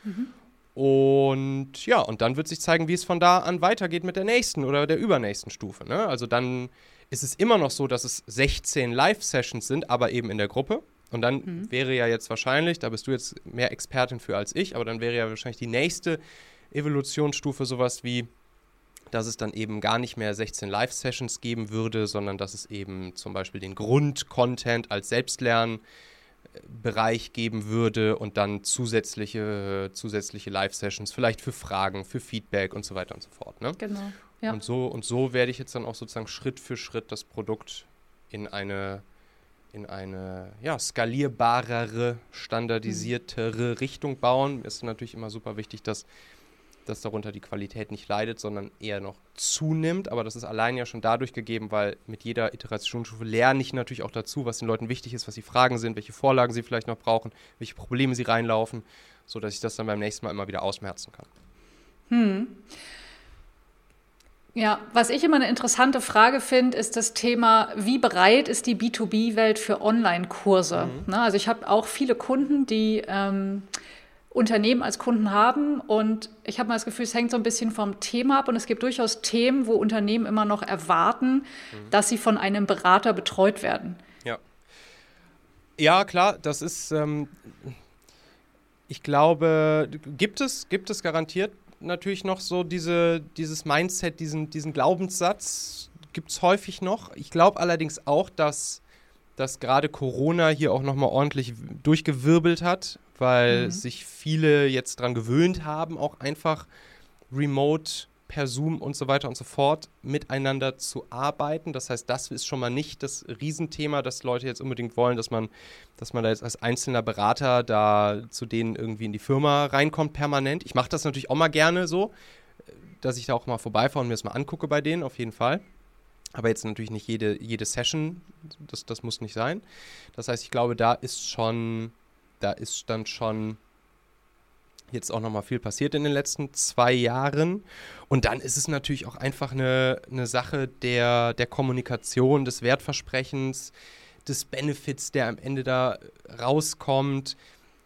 Mhm. Und ja, und dann wird sich zeigen, wie es von da an weitergeht mit der nächsten oder der übernächsten Stufe. Ne? Also dann ist es immer noch so, dass es 16 Live-Sessions sind, aber eben in der Gruppe. Und dann mhm. wäre ja jetzt wahrscheinlich, da bist du jetzt mehr Expertin für als ich, aber dann wäre ja wahrscheinlich die nächste Evolutionsstufe sowas wie dass es dann eben gar nicht mehr 16 Live-Sessions geben würde, sondern dass es eben zum Beispiel den Grund-Content als Selbstlernbereich geben würde und dann zusätzliche, zusätzliche Live-Sessions, vielleicht für Fragen, für Feedback und so weiter und so fort. Ne? Genau. Ja. Und, so, und so werde ich jetzt dann auch sozusagen Schritt für Schritt das Produkt in eine, in eine ja, skalierbarere, standardisiertere. Richtung bauen. Ist natürlich immer super wichtig, dass dass darunter die Qualität nicht leidet, sondern eher noch zunimmt. Aber das ist allein ja schon dadurch gegeben, weil mit jeder Iterationsstufe lerne ich natürlich auch dazu, was den Leuten wichtig ist, was die Fragen sind, welche Vorlagen sie vielleicht noch brauchen, welche Probleme sie reinlaufen, sodass ich das dann beim nächsten Mal immer wieder ausmerzen kann. Hm. Ja, was ich immer eine interessante Frage finde, ist das Thema, wie bereit ist die B2B-Welt für Online-Kurse? Mhm. Ne, also ich habe auch viele Kunden, die ähm, Unternehmen als Kunden haben. Und ich habe mal das Gefühl, es hängt so ein bisschen vom Thema ab. Und es gibt durchaus Themen, wo Unternehmen immer noch erwarten, mhm. dass sie von einem Berater betreut werden. Ja. Ja, klar, das ist, ähm, ich glaube, gibt es, gibt es garantiert natürlich noch so diese, dieses Mindset, diesen, diesen Glaubenssatz, gibt es häufig noch. Ich glaube allerdings auch, dass, dass gerade Corona hier auch nochmal ordentlich durchgewirbelt hat, weil mhm. sich viele jetzt dran gewöhnt haben, auch einfach remote per Zoom und so weiter und so fort miteinander zu arbeiten. Das heißt, das ist schon mal nicht das Riesenthema, dass Leute jetzt unbedingt wollen, dass man, dass man da jetzt als einzelner Berater da zu denen irgendwie in die Firma reinkommt permanent. Ich mache das natürlich auch mal gerne so, dass ich da auch mal vorbeifahre und mir das mal angucke bei denen, auf jeden Fall. Aber jetzt natürlich nicht jede, jede Session, das, das muss nicht sein. Das heißt, ich glaube, da ist schon, da ist dann schon jetzt auch nochmal viel passiert in den letzten zwei Jahren. Und dann ist es natürlich auch einfach eine, eine Sache der, der Kommunikation, des Wertversprechens, des Benefits, der am Ende da rauskommt.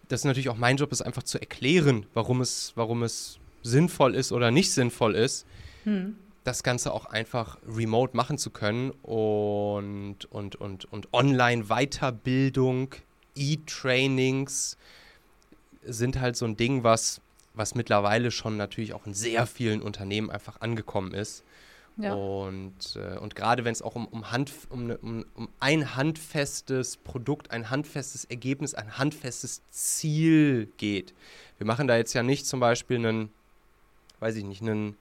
Das ist natürlich auch mein Job, ist einfach zu erklären, warum es, warum es sinnvoll ist oder nicht sinnvoll ist. Hm das Ganze auch einfach remote machen zu können und, und, und, und Online-Weiterbildung, E-Trainings sind halt so ein Ding, was, was mittlerweile schon natürlich auch in sehr vielen Unternehmen einfach angekommen ist. Ja. Und, äh, und gerade wenn es auch um, um, Hand, um, ne, um, um ein handfestes Produkt, ein handfestes Ergebnis, ein handfestes Ziel geht. Wir machen da jetzt ja nicht zum Beispiel einen, weiß ich nicht, einen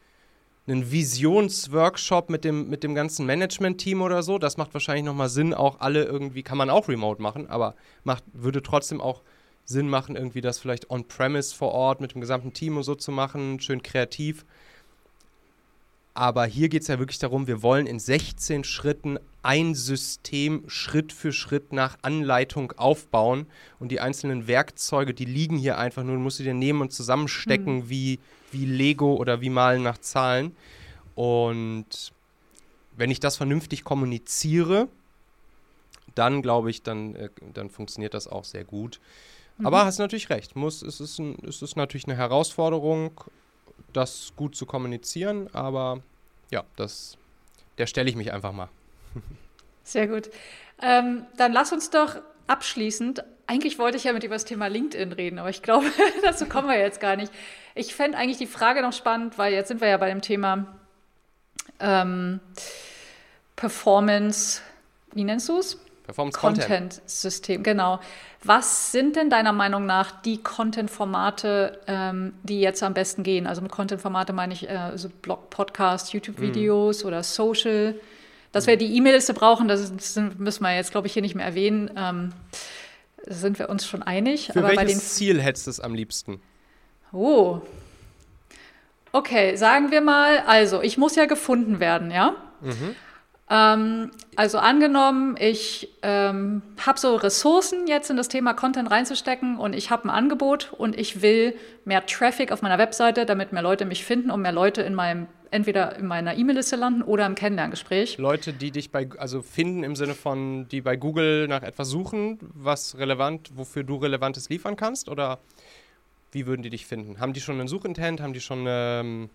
einen Visionsworkshop mit dem, mit dem ganzen Management-Team oder so. Das macht wahrscheinlich nochmal Sinn, auch alle irgendwie, kann man auch remote machen, aber macht, würde trotzdem auch Sinn machen, irgendwie das vielleicht on-premise vor Ort mit dem gesamten Team und so zu machen, schön kreativ. Aber hier geht es ja wirklich darum, wir wollen in 16 Schritten ein System Schritt für Schritt nach Anleitung aufbauen. Und die einzelnen Werkzeuge, die liegen hier einfach nur, du musst sie dir nehmen und zusammenstecken mhm. wie, wie Lego oder wie Malen nach Zahlen. Und wenn ich das vernünftig kommuniziere, dann glaube ich, dann, äh, dann funktioniert das auch sehr gut. Mhm. Aber hast natürlich recht, muss, es, ist ein, es ist natürlich eine Herausforderung, das gut zu kommunizieren, aber ja, das, der stelle ich mich einfach mal. Sehr gut. Ähm, dann lass uns doch abschließend, eigentlich wollte ich ja mit dir über das Thema LinkedIn reden, aber ich glaube, *laughs* dazu kommen wir jetzt gar nicht. Ich fände eigentlich die Frage noch spannend, weil jetzt sind wir ja bei dem Thema ähm, Performance, wie nennst du es? Performance Content. Content System, genau. Was sind denn deiner Meinung nach die Content-Formate, ähm, die jetzt am besten gehen? Also mit Content-Formate meine ich äh, so Blog, Podcast, YouTube-Videos mhm. oder Social. Dass wir die E-Mail-Liste brauchen, das, das, müssen wir jetzt, glaube ich, hier nicht mehr erwähnen. Ähm, sind wir uns schon einig. Für Aber welches Ziel hättest du es am liebsten? Oh. Okay, sagen wir mal, also ich muss ja gefunden werden, ja? Mhm. Ähm, also angenommen, ich ähm, habe so Ressourcen jetzt in das Thema Content reinzustecken und ich habe ein Angebot und ich will mehr Traffic auf meiner Webseite, damit mehr Leute mich finden und mehr Leute in meinem entweder in meiner E-Mail-Liste landen oder im Kennenlerngespräch. Leute, die dich bei also finden im Sinne von die bei Google nach etwas suchen, was relevant, wofür du relevantes liefern kannst oder wie würden die dich finden? Haben die schon einen Suchintent? Haben die schon ähm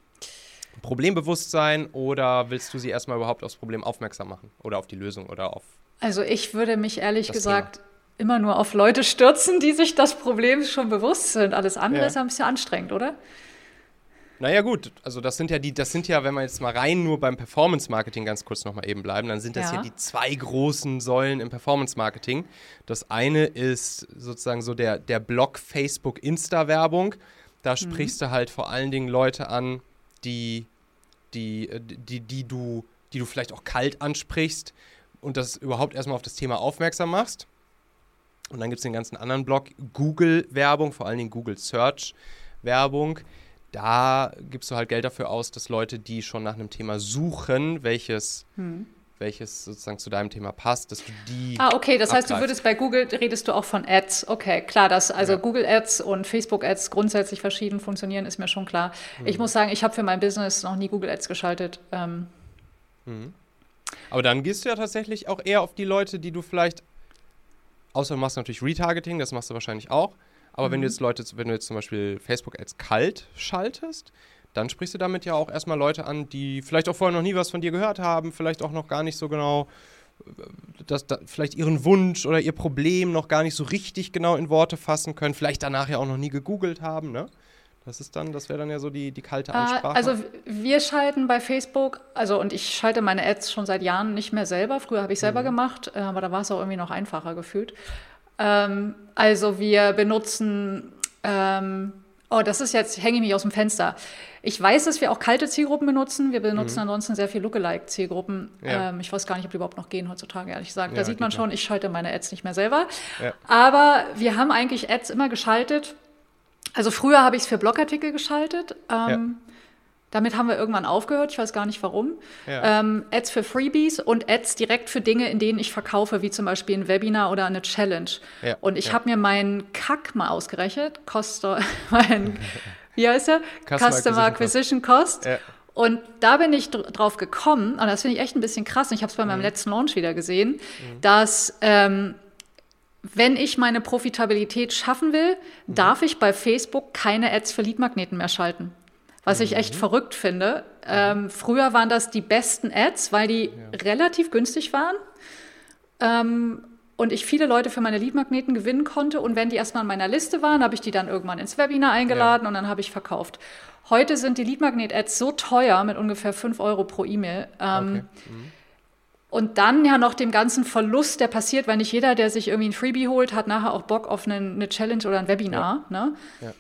Problembewusstsein oder willst du sie erstmal überhaupt aufs Problem aufmerksam machen oder auf die Lösung oder auf. Also ich würde mich ehrlich gesagt Thema. immer nur auf Leute stürzen, die sich das Problem schon bewusst sind. Alles andere ja. ist ein bisschen anstrengend, oder? Naja, gut, also das sind ja die, das sind ja, wenn wir jetzt mal rein nur beim Performance-Marketing ganz kurz nochmal eben bleiben, dann sind das ja. ja die zwei großen Säulen im Performance-Marketing. Das eine ist sozusagen so der, der Blog Facebook Insta-Werbung. Da mhm. sprichst du halt vor allen Dingen Leute an, die, die, äh, die, die, du, die du vielleicht auch kalt ansprichst und das überhaupt erstmal auf das Thema aufmerksam machst. Und dann gibt es den ganzen anderen Blog, Google-Werbung, vor allen Dingen Google Search-Werbung. Da gibst du halt Geld dafür aus, dass Leute, die schon nach einem Thema suchen, welches hm welches sozusagen zu deinem Thema passt, dass du die. Ah, okay, das abgreifst. heißt, du würdest bei Google redest du auch von Ads. Okay, klar, dass also ja. Google Ads und Facebook Ads grundsätzlich verschieden funktionieren, ist mir schon klar. Mhm. Ich muss sagen, ich habe für mein Business noch nie Google Ads geschaltet. Ähm. Mhm. Aber dann gehst du ja tatsächlich auch eher auf die Leute, die du vielleicht, außer du machst natürlich Retargeting, das machst du wahrscheinlich auch, Aber Mhm. wenn du jetzt Leute, wenn du jetzt zum Beispiel Facebook-Ads kalt schaltest, dann sprichst du damit ja auch erstmal Leute an, die vielleicht auch vorher noch nie was von dir gehört haben, vielleicht auch noch gar nicht so genau, äh, dass da vielleicht ihren Wunsch oder ihr Problem noch gar nicht so richtig genau in Worte fassen können, vielleicht danach ja auch noch nie gegoogelt haben, ne? Das ist dann, das wäre dann ja so die, die kalte Äh, Ansprache. Also wir schalten bei Facebook, also und ich schalte meine Ads schon seit Jahren nicht mehr selber. Früher habe ich Mhm. selber gemacht, äh, aber da war es auch irgendwie noch einfacher gefühlt. Ähm, also wir benutzen, ähm, oh, das ist jetzt, hänge ich mich aus dem Fenster. Ich weiß, dass wir auch kalte Zielgruppen benutzen. Wir benutzen ansonsten sehr viel Lookalike-Zielgruppen. Mhm. Ja. Ähm, ich weiß gar nicht, ob die überhaupt noch gehen heutzutage, ehrlich gesagt. Ja, da sieht man schon, ich schalte meine Ads nicht mehr selber. Ja. Aber wir haben eigentlich Ads immer geschaltet. Also früher habe ich es für Blogartikel geschaltet. Ähm, Damit haben wir irgendwann aufgehört. Ich weiß gar nicht warum. Ja. Ähm, Ads für Freebies und Ads direkt für Dinge, in denen ich verkaufe, wie zum Beispiel ein Webinar oder eine Challenge. Ja, Und ich ja. habe mir meinen Kack mal ausgerechnet. Koste, *laughs* mein, wie heißt der? Customer Customer Acquisition Cost. Ja. Und da bin ich dr drauf gekommen, und das finde ich echt ein bisschen krass, und ich habe es bei Mhm. meinem letzten Launch wieder gesehen, dass ähm, wenn ich meine Profitabilität schaffen will, Mhm. darf ich bei Facebook keine Ads für Leadmagneten mehr schalten. Was ich Mhm. echt verrückt finde. Ähm, früher waren das die besten Ads, weil die relativ günstig waren. Ähm, und ich viele Leute für meine Leadmagneten gewinnen konnte. Und wenn die erstmal in meiner Liste waren, habe ich die dann irgendwann ins Webinar eingeladen und dann habe ich verkauft. Heute sind die Leadmagnet-Ads so teuer mit ungefähr 5 Euro pro E-Mail. Ähm, Okay. Mhm. und dann ja noch dem ganzen Verlust, der passiert, weil nicht jeder, der sich irgendwie ein Freebie holt, hat nachher auch Bock auf eine, eine Challenge oder ein Webinar. Ne? Ja.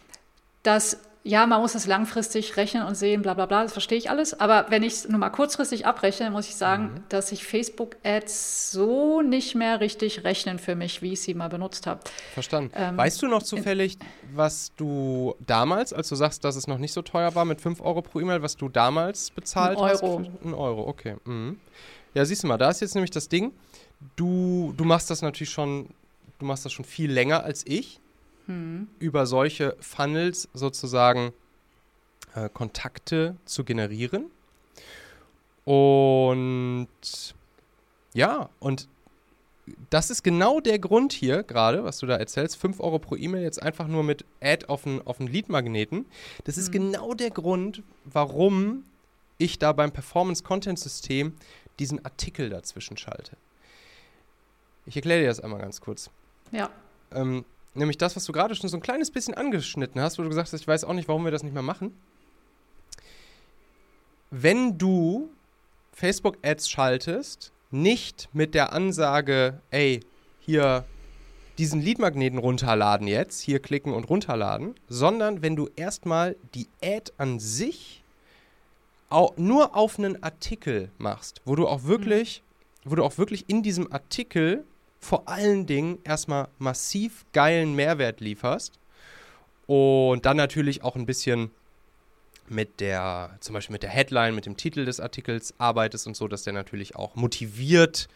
Das, ja, man muss das langfristig rechnen und sehen, bla bla bla, das verstehe ich alles. Aber wenn ich es nur mal kurzfristig abrechne, muss ich sagen, Mhm. dass sich Facebook-Ads so nicht mehr richtig rechnen für mich, wie ich sie mal benutzt habe. Verstanden. Ähm, weißt du noch zufällig, was du damals, als du sagst, dass es noch nicht so teuer war mit 5 Euro pro E-Mail, was du damals bezahlt Ein hast? Euro. Ein Euro, okay. Mhm. Ja, siehst du mal, da ist jetzt nämlich das Ding. Du, du machst das natürlich schon, du machst das schon viel länger als ich. Hm. Über solche Funnels sozusagen äh, Kontakte zu generieren. Und ja, und das ist genau der Grund hier gerade, was du da erzählst. 5 Euro pro E-Mail jetzt einfach nur mit Ad auf einen, auf einen Lead-Magneten. Das ist genau der Grund, warum ich da beim Performance-Content-System diesen Artikel dazwischen schalte. Ich erkläre dir das einmal ganz kurz. Ja. Ähm, nämlich das, was du gerade schon so ein kleines bisschen angeschnitten hast, wo du gesagt hast, ich weiß auch nicht, warum wir das nicht mehr machen. Wenn du Facebook-Ads schaltest, nicht mit der Ansage, ey, hier diesen Leadmagneten runterladen jetzt, hier klicken und runterladen, sondern wenn du erstmal die Ad an sich nur auf einen Artikel machst, wo du auch wirklich, wo du auch wirklich in diesem Artikel vor allen Dingen erstmal massiv geilen Mehrwert lieferst und dann natürlich auch ein bisschen mit der, zum Beispiel mit der Headline, mit dem Titel des Artikels arbeitest und so, dass der natürlich auch motiviert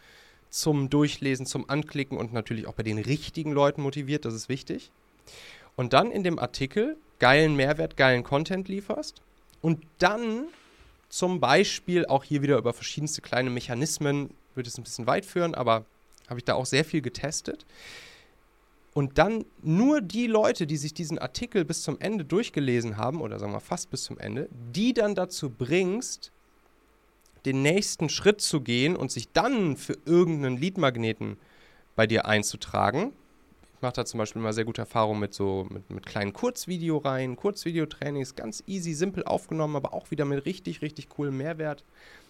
zum Durchlesen, zum Anklicken und natürlich auch bei den richtigen Leuten motiviert, das ist wichtig. Und dann in dem Artikel geilen Mehrwert, geilen Content lieferst und dann zum Beispiel auch hier wieder über verschiedenste kleine Mechanismen, würde es ein bisschen weit führen, aber habe ich da auch sehr viel getestet. Und dann nur die Leute, die sich diesen Artikel bis zum Ende durchgelesen haben, oder sagen wir fast bis zum Ende, die dann dazu bringst, den nächsten Schritt zu gehen und sich dann für irgendeinen Leadmagneten bei dir einzutragen. Ich mache da zum Beispiel mal sehr gute Erfahrungen mit so mit, mit kleinen Kurzvideoreihen, Kurzvideotrainings, ganz easy, simpel aufgenommen, aber auch wieder mit richtig, richtig coolem Mehrwert.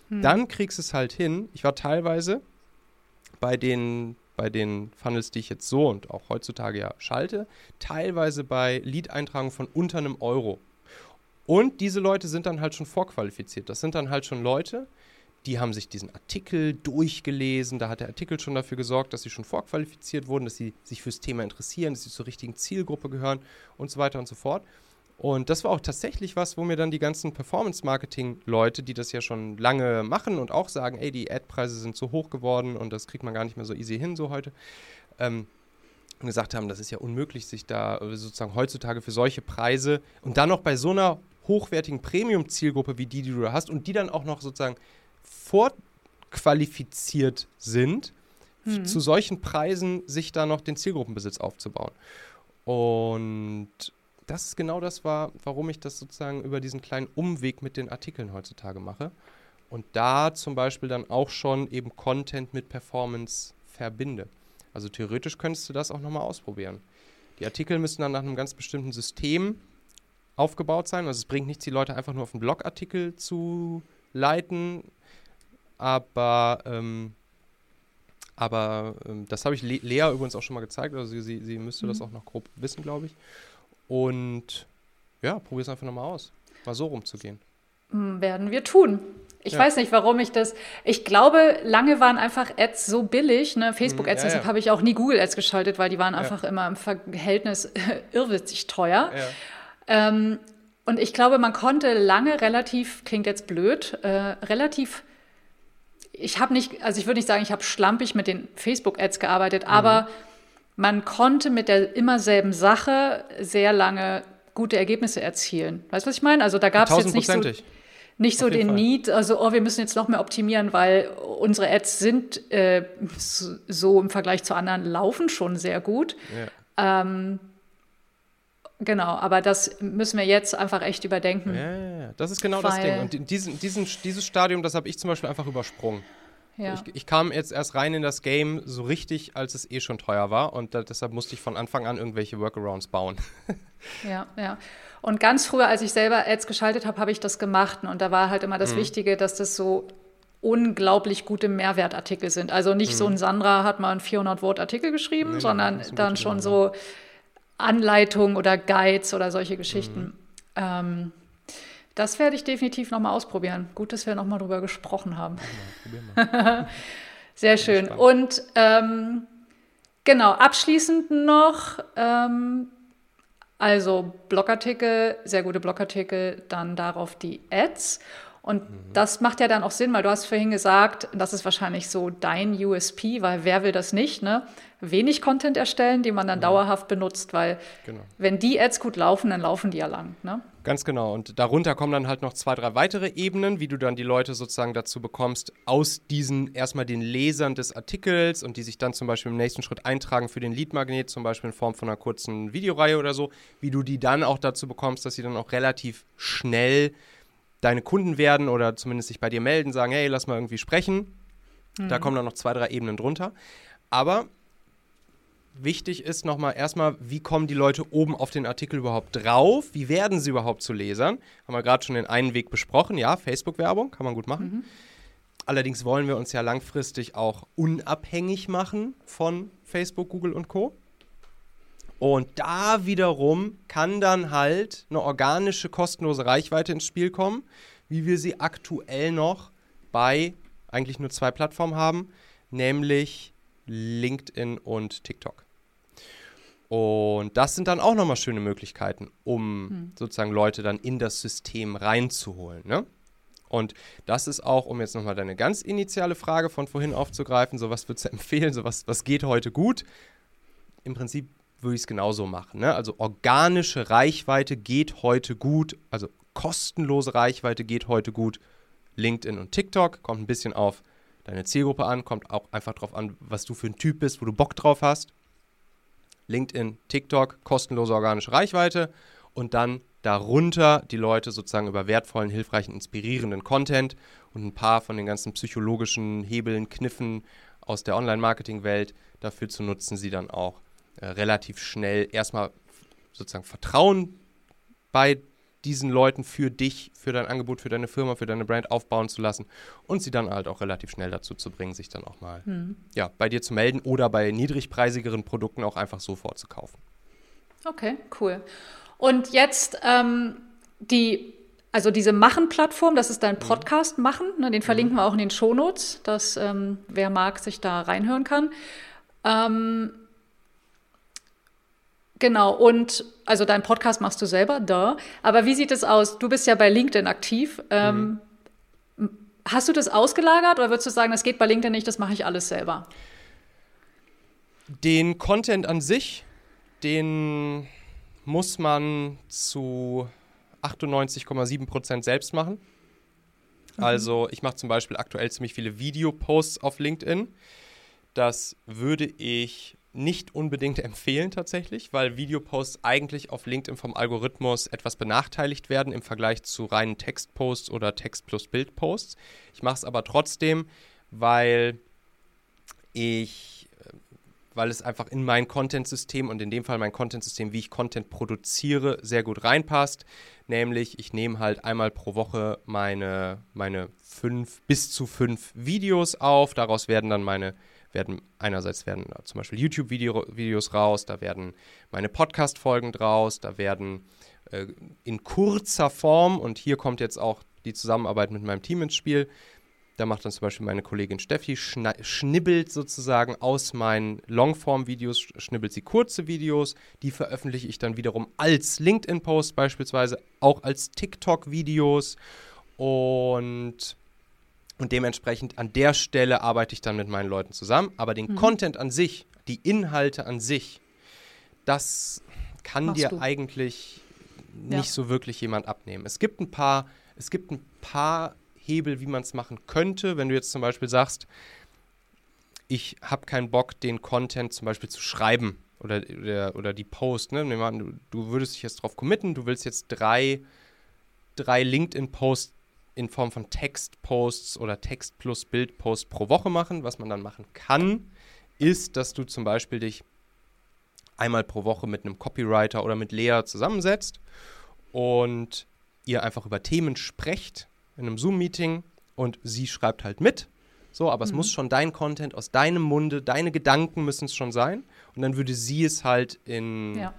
Dann kriegst du es halt hin. Ich war teilweise bei den, bei den Funnels, die ich jetzt so und auch heutzutage ja schalte, teilweise bei Lead-Eintragungen von unter einem Euro. Und diese Leute sind dann halt schon vorqualifiziert. Das sind dann halt schon Leute, die haben sich diesen Artikel durchgelesen. Da hat der Artikel schon dafür gesorgt, dass sie schon vorqualifiziert wurden, dass sie sich fürs Thema interessieren, dass sie zur richtigen Zielgruppe gehören und so weiter und so fort. Und das war auch tatsächlich was, wo mir dann die ganzen Performance-Marketing-Leute, die das ja schon lange machen und auch sagen, ey, die Ad-Preise sind so hoch geworden und das kriegt man gar nicht mehr so easy hin, so heute, ähm, gesagt haben, das ist ja unmöglich, sich da äh, sozusagen heutzutage für solche Preise und dann noch bei so einer hochwertigen Premium-Zielgruppe wie die, die du da hast und die dann auch noch sozusagen vorqualifiziert sind, f- zu solchen Preisen sich da noch den Zielgruppenbesitz aufzubauen. Und das ist genau das war, warum ich das sozusagen über diesen kleinen Umweg mit den Artikeln heutzutage mache. Und da zum Beispiel dann auch schon eben Content mit Performance verbinde. Also theoretisch könntest du das auch nochmal ausprobieren. Die Artikel müssen dann nach einem ganz bestimmten System aufgebaut sein. Also es bringt nichts, die Leute einfach nur auf einen Blogartikel zu leiten. Aber, ähm, aber ähm, das habe ich Le Lea übrigens auch schon mal gezeigt. Also sie, sie, müsste mhm. das auch noch grob wissen, glaube ich. Und ja, probier es einfach nochmal aus. Mal so rumzugehen. Hm, werden wir tun. Ich ja. weiß nicht, warum ich das. Ich glaube, lange waren einfach Ads so billig. Ne? Facebook-Ads, ja, deshalb ja. habe ich auch nie Google-Ads geschaltet, weil die waren einfach immer im Verhältnis *laughs* irrwitzig teuer. Ähm, und ich glaube, man konnte lange relativ, klingt jetzt blöd, äh, relativ. Ich habe nicht, also ich würde nicht sagen, ich habe schlampig mit den Facebook-Ads gearbeitet, mhm. aber man konnte mit der immer selben Sache sehr lange gute Ergebnisse erzielen. Weißt du, was ich meine? Also da gab es jetzt nicht so, nicht so den Fall. Need, also oh, wir müssen jetzt noch mehr optimieren, weil unsere Ads sind äh, so im Vergleich zu anderen laufen schon sehr gut. Ja. Ähm, genau, aber das müssen wir jetzt einfach echt überdenken. Ja, ja, ja. das ist genau das Ding. Und diesen, diesen, dieses Stadium, das habe ich zum Beispiel einfach übersprungen. Ja. Ich, ich, kam jetzt erst rein in das Game so richtig, als es eh schon teuer war und da, deshalb musste ich von Anfang an irgendwelche Workarounds bauen. *laughs* ja, ja. Und ganz früher, als ich selber Ads geschaltet habe, habe ich das gemacht und da war halt immer das mhm. Wichtige, dass das so unglaublich gute Mehrwertartikel sind. Also nicht mhm. so ein Sandra hat mal einen 400 Wort Artikel geschrieben, nee, sondern dann schon so Anleitungen oder Guides oder solche Geschichten. Mhm. Ähm, das werde ich definitiv nochmal ausprobieren. Gut, dass wir nochmal drüber gesprochen haben. Ja, *laughs* Sehr schön. Und ähm, genau, abschließend noch, ähm, also Blogartikel, sehr gute Blogartikel, dann darauf die Ads. Und mhm. das macht ja dann auch Sinn, weil du hast vorhin gesagt, das ist wahrscheinlich so dein USP, weil wer will das nicht, ne? Wenig Content erstellen, den man dann mhm. dauerhaft benutzt, weil genau. wenn die Ads gut laufen, dann laufen die ja lang, ne? Ganz genau. Und darunter kommen dann halt noch zwei, drei weitere Ebenen, wie du dann die Leute sozusagen dazu bekommst, aus diesen erstmal den Lesern des Artikels und die sich dann zum Beispiel im nächsten Schritt eintragen für den Lead-Magnet, zum Beispiel in Form von einer kurzen Videoreihe oder so, wie du die dann auch dazu bekommst, dass sie dann auch relativ schnell deine Kunden werden oder zumindest sich bei dir melden, sagen, hey, lass mal irgendwie sprechen. Mhm. Da kommen dann noch zwei, drei Ebenen drunter. Aber wichtig ist nochmal erstmal, wie kommen die Leute oben auf den Artikel überhaupt drauf? Wie werden sie überhaupt zu Lesern? Haben wir gerade schon den einen Weg besprochen. Ja, Facebook-Werbung kann man gut machen. Mhm. Allerdings wollen wir uns ja langfristig auch unabhängig machen von Facebook, Google und Co. Und da wiederum kann dann halt eine organische, kostenlose Reichweite ins Spiel kommen, wie wir sie aktuell noch bei eigentlich nur zwei Plattformen haben, nämlich LinkedIn und TikTok. Und das sind dann auch nochmal schöne Möglichkeiten, um hm. sozusagen Leute dann in das System reinzuholen. Ne? Und das ist auch, um jetzt nochmal deine ganz initiale Frage von vorhin aufzugreifen, so was würdest du *laughs* empfehlen, so was, was geht heute gut? Im Prinzip würde ich es genauso machen. Ne? Also organische Reichweite geht heute gut, also kostenlose Reichweite geht heute gut. LinkedIn und TikTok kommt ein bisschen auf deine Zielgruppe an, kommt auch einfach darauf an, was du für ein Typ bist, wo du Bock drauf hast. LinkedIn, TikTok, kostenlose organische Reichweite und dann darunter die Leute sozusagen über wertvollen, hilfreichen, inspirierenden Content und ein paar von den ganzen psychologischen Hebeln, Kniffen aus der Online-Marketing-Welt. Dafür zu nutzen, sie dann auch äh, relativ schnell erstmal sozusagen Vertrauen bei diesen Leuten für dich, für dein Angebot, für deine Firma, für deine Brand aufbauen zu lassen und sie dann halt auch relativ schnell dazu zu bringen, sich dann auch mal hm. ja, bei dir zu melden oder bei niedrigpreisigeren Produkten auch einfach so vorzukaufen. Okay, cool. Und jetzt ähm, die, also diese Machen-Plattform, das ist dein mhm. Podcast Machen, ne, den verlinken mhm. wir auch in den Shownotes, dass ähm, wer mag, sich da reinhören kann. Ähm, Genau, und also deinen Podcast machst du selber, da. Aber wie sieht es aus? Du bist ja bei LinkedIn aktiv. Ähm, mhm. Hast du das ausgelagert oder würdest du sagen, das geht bei LinkedIn nicht, das mache ich alles selber? Den Content an sich, den muss man zu 98,7 Prozent selbst machen. Mhm. Also ich mache zum Beispiel aktuell ziemlich viele Videoposts auf LinkedIn. Das würde ich nicht unbedingt *laughs* empfehlen tatsächlich, weil Videoposts eigentlich auf LinkedIn vom Algorithmus etwas benachteiligt werden im Vergleich zu reinen Textposts oder Text plus Bildposts. Ich mache es aber trotzdem, weil ich, äh, weil es einfach in mein Content-System und in dem Fall mein Content-System, wie ich Content produziere, sehr gut reinpasst. Nämlich, ich nehme halt einmal pro Woche meine, meine fünf bis zu fünf Videos auf. Daraus werden dann meine werden einerseits werden zum Beispiel YouTube-Videos raus, da werden meine Podcast-Folgen draus, da werden äh, in kurzer Form, und hier kommt jetzt auch die Zusammenarbeit mit meinem Team ins Spiel, da macht dann zum Beispiel meine Kollegin Steffi, schnibbelt sozusagen aus meinen Longform-Videos, schnibbelt sie kurze Videos, die veröffentliche ich dann wiederum als LinkedIn-Post beispielsweise, auch als TikTok-Videos. Und und dementsprechend an der Stelle arbeite ich dann mit meinen Leuten zusammen. Aber den mhm. Content an sich, die Inhalte an sich, das kann Machst dir du. eigentlich nicht ja. so wirklich jemand abnehmen. Es gibt ein paar, es gibt ein paar Hebel, wie man es machen könnte. Wenn du jetzt zum Beispiel sagst, ich habe keinen Bock, den Content zum Beispiel zu schreiben oder, oder, oder die Post. Ne? Du, du würdest dich jetzt drauf committen, du willst jetzt drei, drei LinkedIn-Posts in Form von Textposts oder Text plus Bildpost pro Woche machen. Was man dann machen kann, ist, dass du zum Beispiel dich einmal pro Woche mit einem Copywriter oder mit Lea zusammensetzt und ihr einfach über Themen sprecht in einem Zoom-Meeting und sie schreibt halt mit. So, aber mhm. es muss schon dein Content aus deinem Munde, deine Gedanken müssen es schon sein. Und dann würde sie es halt in, ja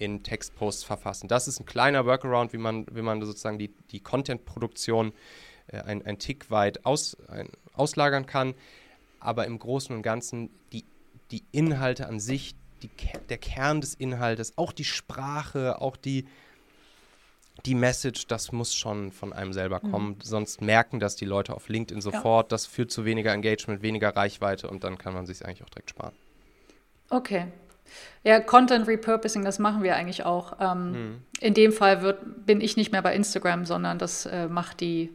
in Textposts verfassen. Das ist ein kleiner Workaround, wie man, wie man sozusagen die, die Content-Produktion äh, ein, ein Tick weit aus, ein, auslagern kann. Aber im Großen und Ganzen die, die Inhalte an sich, die, der Kern des Inhaltes, auch die Sprache, auch die, die Message, das muss schon von einem selber mhm. kommen. Mhm. Sonst merken das die Leute auf LinkedIn sofort. Ja. Das führt zu weniger Engagement, weniger Reichweite und dann kann man sich eigentlich auch direkt sparen. Okay, ja, Content Repurposing, das machen wir eigentlich auch. Ähm, mhm. In dem Fall wird, bin ich nicht mehr bei Instagram, sondern das äh, macht die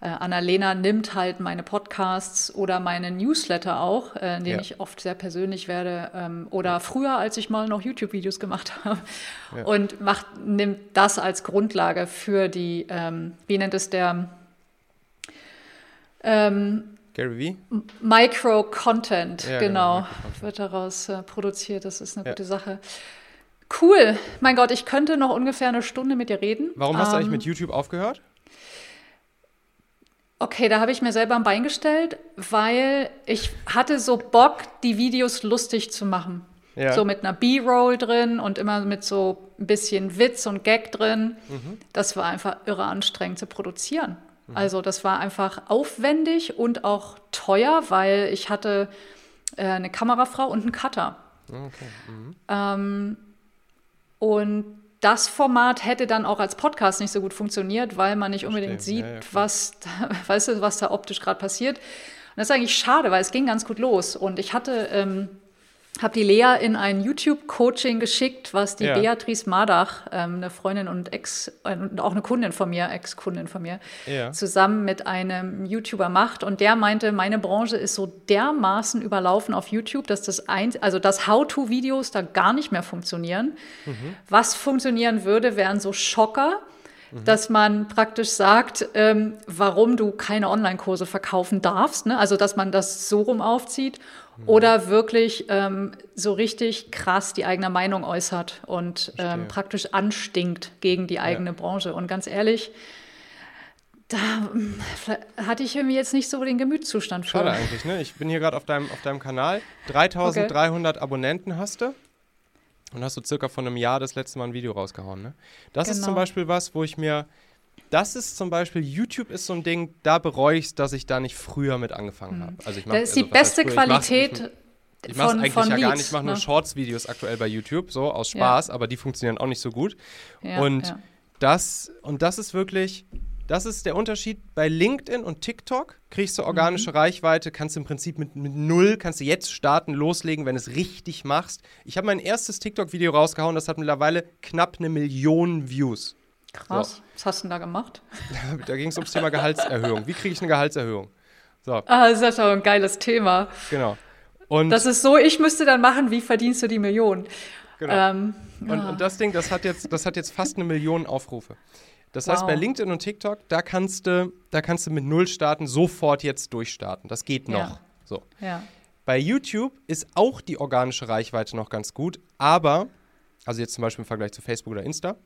äh, Annalena, nimmt halt meine Podcasts oder meine Newsletter auch, äh, in denen ja. ich oft sehr persönlich werde. Ähm, oder ja. früher, als ich mal noch YouTube-Videos gemacht *laughs* habe. Ja. Und macht, nimmt das als Grundlage für die, ähm, wie nennt es der? Ähm, Gary V? Micro-Content, ja, genau, genau Micro wird daraus äh, produziert. Das ist eine ja. gute Sache. Cool. Mein Gott, ich könnte noch ungefähr eine Stunde mit dir reden. Warum hast ähm, du eigentlich ähm, mit YouTube aufgehört? Okay, da habe ich mir selber ein Bein gestellt, weil ich hatte so Bock, die Videos lustig zu machen. Ja. So mit einer B-Roll drin und immer mit so ein bisschen Witz und Gag drin. Mhm. Das war einfach irre anstrengend zu produzieren. Mhm. Also das war einfach aufwendig und auch teuer, weil ich hatte äh, eine Kamerafrau und einen Cutter. Okay. Mhm. Ähm, und das Format hätte dann auch als Podcast nicht so gut funktioniert, weil man nicht unbedingt Verstehen. sieht, ja, ja, was, da, *laughs* weißt du, was da optisch gerade passiert. Und das ist eigentlich schade, weil es ging ganz gut los. Und ich hatte ähm, habe die Lea in ein YouTube-Coaching geschickt, was die ja. Beatrice Mardach, ähm, eine Freundin und Ex äh, und auch eine Kundin von mir, Ex-Kundin von mir, ja. zusammen mit einem YouTuber macht. Und der meinte, meine Branche ist so dermaßen überlaufen auf YouTube, dass das ein, also dass How-to-Videos da gar nicht mehr funktionieren. Mhm. Was funktionieren würde, wären so Schocker. Mhm. Dass man praktisch sagt, ähm, warum du keine Online-Kurse verkaufen darfst. Ne? Also, dass man das so rum aufzieht. Oder wirklich ähm, so richtig krass die eigene Meinung äußert und ähm, praktisch anstinkt gegen die eigene ja. Branche. Und ganz ehrlich, da hatte ich irgendwie jetzt nicht so den Gemütszustand für. Schade eigentlich, ne? Ich bin hier gerade auf deinem, auf deinem Kanal. 3300 okay. Abonnenten hast du. Und hast du circa vor einem Jahr das letzte Mal ein Video rausgehauen, ne? Das genau. ist zum genau. Beispiel was, wo ich mir das ist zum Beispiel, YouTube ist so ein Ding, da bereue ich es, dass ich da nicht früher mit angefangen habe. Also ich mach, das ist die also, beste Qualität. Ich mache es eigentlich von ja gar nicht, ich mache ne? nur Shorts-Videos aktuell bei YouTube, so aus Spaß, ja. aber die funktionieren auch nicht so gut. Ja, und, ja. Das, und das ist wirklich, das ist der Unterschied. Bei LinkedIn und TikTok kriegst du organische mhm. Reichweite, kannst du im Prinzip mit, mit null, kannst du jetzt starten, loslegen, wenn du es richtig machst. Ich habe mein erstes TikTok-Video rausgehauen, das hat mittlerweile knapp eine Million Views. Krass. So. Was hast du denn da gemacht? *laughs* da ging es ums Thema Gehaltserhöhung. Wie kriege ich eine Gehaltserhöhung? So. Ah, das ist ja schon ein geiles Thema. Genau. Und Das ist so, ich müsste dann machen, wie verdienst du die Million? Genau. Ähm, Und, und das Ding, das hat jetzt, das hat jetzt fast eine Million Aufrufe. Das heißt, Wow. bei LinkedIn und TikTok, da kannst du, da kannst du mit null starten, sofort jetzt durchstarten. Das geht noch. Ja. So. ja. Bei YouTube ist auch die organische Reichweite noch ganz gut, aber, also jetzt zum Beispiel im Vergleich zu Facebook oder Insta,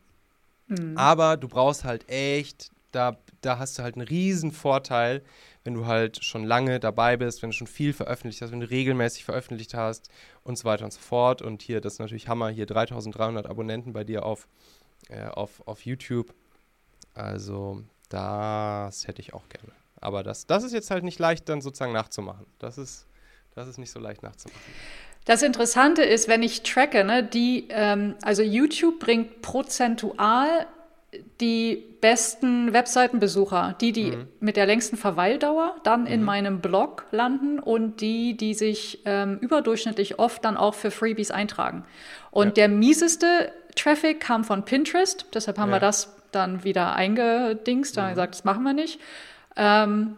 aber du brauchst halt echt, da, da hast du halt einen riesen Vorteil, wenn du halt schon lange dabei bist, wenn du schon viel veröffentlicht hast, wenn du regelmäßig veröffentlicht hast und so weiter und so fort. Und hier, das ist natürlich Hammer, hier 3300 Abonnenten bei dir auf, äh, auf, auf YouTube. Also das hätte ich auch gerne. Aber das, das ist jetzt halt nicht leicht dann sozusagen nachzumachen. Das ist, das ist nicht so leicht nachzumachen. Das Interessante ist, wenn ich tracke, ne, die, ähm, also YouTube bringt prozentual die besten Webseitenbesucher, die, die mit der längsten Verweildauer dann in meinem Blog landen und die, die sich ähm, überdurchschnittlich oft dann auch für Freebies eintragen. Und Ja. der mieseste Traffic kam von Pinterest, deshalb haben Ja. wir das dann wieder eingedingst, da haben wir gesagt, das machen wir nicht. Ähm,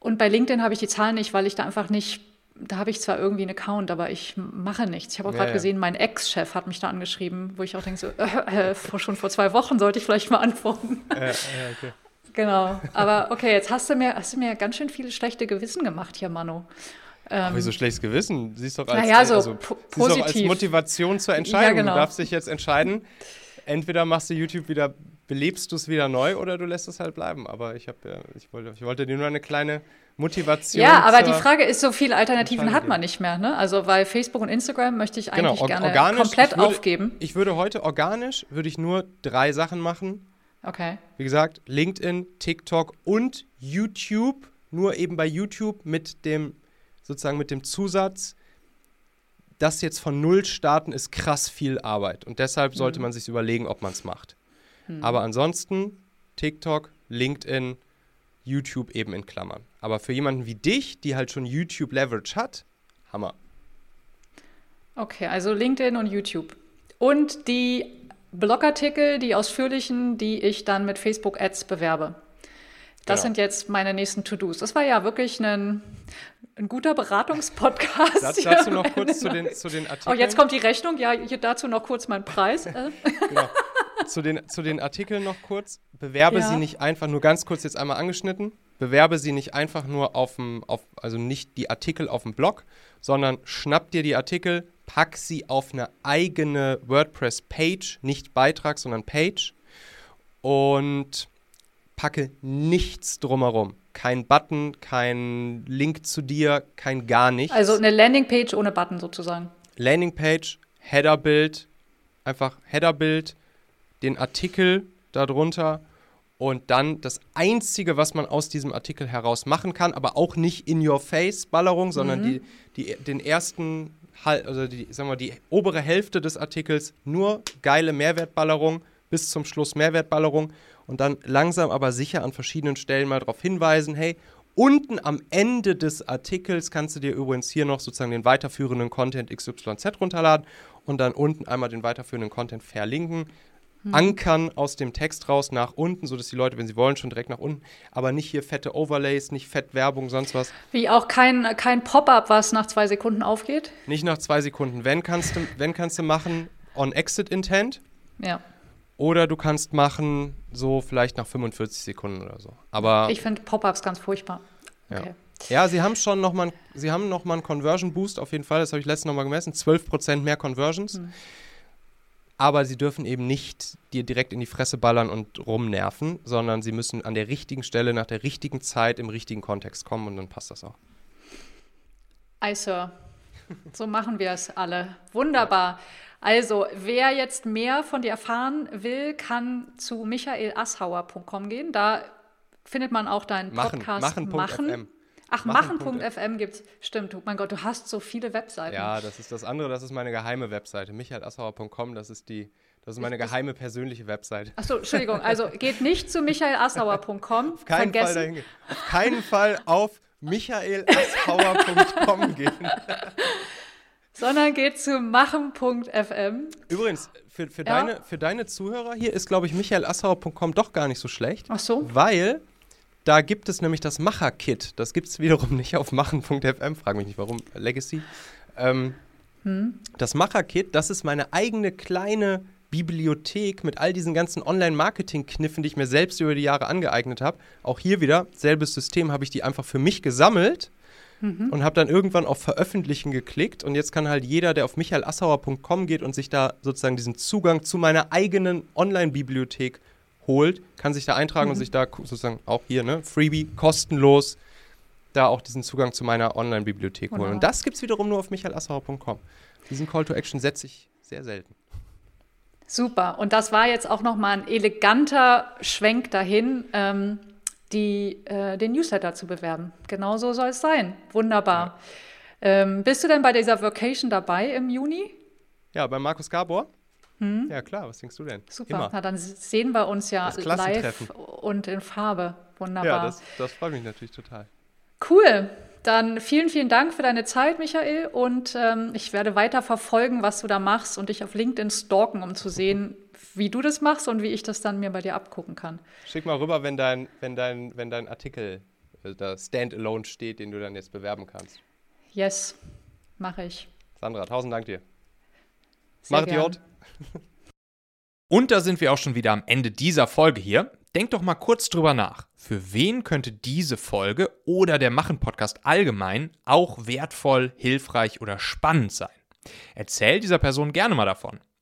und bei LinkedIn habe ich die Zahlen nicht, weil ich da einfach nicht, da habe ich zwar irgendwie einen Account, aber ich mache nichts. Ich habe auch Ja, gerade ja. gesehen, mein Ex-Chef hat mich da angeschrieben, wo ich auch denke, so, *laughs* äh, äh, schon vor zwei Wochen sollte ich vielleicht mal antworten. Äh, okay. *laughs* genau. Aber okay, jetzt hast du mir, hast du mir ganz schön viele schlechte Gewissen gemacht hier, Manu. Aber wieso schlechtes Gewissen? Siehst doch als, Naja, so also, po- siehst doch als positiv. Motivation zur Entscheidung. genau. Du darfst dich jetzt entscheiden. Entweder machst du YouTube wieder, belebst du es wieder neu oder du lässt es halt bleiben. Aber ich habe ja, ich wollte, ich wollte dir nur eine kleine Motivation. Ja, aber die Frage ist, so viele Alternativen hat man nicht mehr, ne? Also, weil Facebook und Instagram möchte ich Genau, eigentlich or- gerne organisch, komplett ich würde, aufgeben. Ich würde heute organisch, würde ich nur drei Sachen machen. Okay. Wie gesagt, LinkedIn, TikTok und YouTube. Nur eben bei YouTube mit dem, sozusagen mit dem Zusatz, das jetzt von Null starten ist krass viel Arbeit. Und deshalb sollte man sich überlegen, ob man es macht. Aber ansonsten TikTok, LinkedIn, YouTube eben in Klammern. Aber für jemanden wie dich, die halt schon YouTube Leverage hat, Hammer. Okay, also LinkedIn und YouTube. Und die Blogartikel, die ausführlichen, die ich dann mit Facebook Ads bewerbe. Das Genau. sind jetzt meine nächsten To-Dos. Das war ja wirklich ein, ein guter Beratungspodcast. Das, dazu noch kurz zu den, zu den Oh, Artikeln. jetzt kommt die Rechnung. Ja, hier dazu noch kurz mein Preis. *laughs* *laughs* Genau. Zu, den, zu den Artikeln noch kurz. Bewerbe Ja. sie nicht einfach, nur ganz kurz jetzt einmal angeschnitten, bewerbe sie nicht einfach nur auf dem, auf, also nicht die Artikel auf dem Blog, sondern schnapp dir die Artikel, pack sie auf eine eigene WordPress-Page, nicht Beitrag, sondern Page und packe nichts drumherum. Kein Button, kein Link zu dir, kein gar nichts. Also eine Landingpage ohne Button sozusagen. Landingpage, Headerbild, einfach Headerbild, den Artikel darunter und dann das Einzige, was man aus diesem Artikel heraus machen kann, aber auch nicht in your face Ballerung, sondern die, die, den ersten, also die, sagen wir, die obere Hälfte des Artikels nur geile Mehrwertballerung bis zum Schluss Mehrwertballerung und dann langsam aber sicher an verschiedenen Stellen mal darauf hinweisen, hey, unten am Ende des Artikels kannst du dir übrigens hier noch sozusagen den weiterführenden Content XYZ runterladen und dann unten einmal den weiterführenden Content verlinken, ankern aus dem Text raus nach unten, sodass die Leute, wenn sie wollen, schon direkt nach unten, aber nicht hier fette Overlays, nicht fett Werbung, sonst was. Wie auch kein, kein Pop-up, was nach zwei Sekunden aufgeht. Nicht nach zwei Sekunden. Wenn kannst du, wenn kannst du machen on Exit Intent Ja. oder du kannst machen so vielleicht nach 45 Sekunden oder so. Aber Ich finde Pop-ups ganz furchtbar. Ja. Okay. Ja, sie haben schon nochmal sie haben noch mal einen Conversion Boost auf jeden Fall, das habe ich letztens nochmal gemessen, 12% mehr Conversions. Aber sie dürfen eben nicht dir direkt in die Fresse ballern und rumnerven, sondern sie müssen an der richtigen Stelle, nach der richtigen Zeit, im richtigen Kontext kommen und dann passt das auch. Sir. So machen wir es alle. Wunderbar. Also, wer jetzt mehr von dir erfahren will, kann zu michaelassauer.com gehen. Da findet man auch deinen Machen, Podcast machen.fm. Ach, Machen.fm. machen.fm gibt's. Stimmt, du, mein Gott, du hast so viele Webseiten. Ja, das ist das andere, das ist meine geheime Webseite. michaelassauer.com, das ist die, das ist meine geheime persönliche Webseite. Achso, Entschuldigung. Also *laughs* geht nicht zu michaelassauer.com. Auf keinen Fall Vergessen. dahin gehen. Auf keinen Fall auf michaelassauer.com *laughs* gehen. sondern geht zu machen.fm. Übrigens, für, für, Ja. deine, für deine Zuhörer hier ist, glaube ich, michaelassauer.com doch gar nicht so schlecht. Ach so. Weil da gibt es nämlich das Macher-Kit. Das gibt es *laughs* wiederum nicht auf machen.fm. Frag mich nicht warum. Legacy. Ähm, hm. Das Macher-Kit, das ist meine eigene kleine Bibliothek mit all diesen ganzen Online-Marketing-Kniffen, die ich mir selbst über die Jahre angeeignet habe. Auch hier wieder, selbes System, habe ich die einfach für mich gesammelt mhm. und habe dann irgendwann auf Veröffentlichen geklickt. Und jetzt kann halt jeder, der auf michaelassauer.com geht und sich da sozusagen diesen Zugang zu meiner eigenen Online-Bibliothek holt, kann sich da eintragen mhm. und sich da sozusagen auch hier, ne, Freebie, kostenlos, da auch diesen Zugang zu meiner Online-Bibliothek holen. Und das gibt es wiederum nur auf michaelassauer.com. Diesen Call to Action setze ich sehr selten. Super. Und das war jetzt auch nochmal ein eleganter Schwenk dahin, ähm, die, äh, den Newsletter zu bewerben. Genau so soll es sein. Wunderbar. Ja. Ähm, bist du denn bei dieser Vacation dabei im Juni? Ja, bei Markus Gabor. Hm? Ja, klar, was denkst du denn? Super, Na, dann sehen wir uns ja live und in Farbe. Wunderbar. Ja, das, das freut mich natürlich total. Cool. Dann vielen, vielen Dank für deine Zeit, Michael. Und ähm, ich werde weiter verfolgen, was du da machst und dich auf LinkedIn stalken, um zu sehen, *laughs* wie du das machst und wie ich das dann mir bei dir abgucken kann. Schick mal rüber, wenn dein, wenn dein, wenn dein Artikel also da Standalone steht, den du dann jetzt bewerben kannst. Yes, mache ich. Sandra, tausend Dank dir. Sehr Mach Idiot. *laughs* Und da sind wir auch schon wieder am Ende dieser Folge hier. Denk doch mal kurz drüber nach. Für wen könnte diese Folge oder der Machen-Podcast allgemein auch wertvoll, hilfreich oder spannend sein? Erzähl dieser Person gerne mal davon.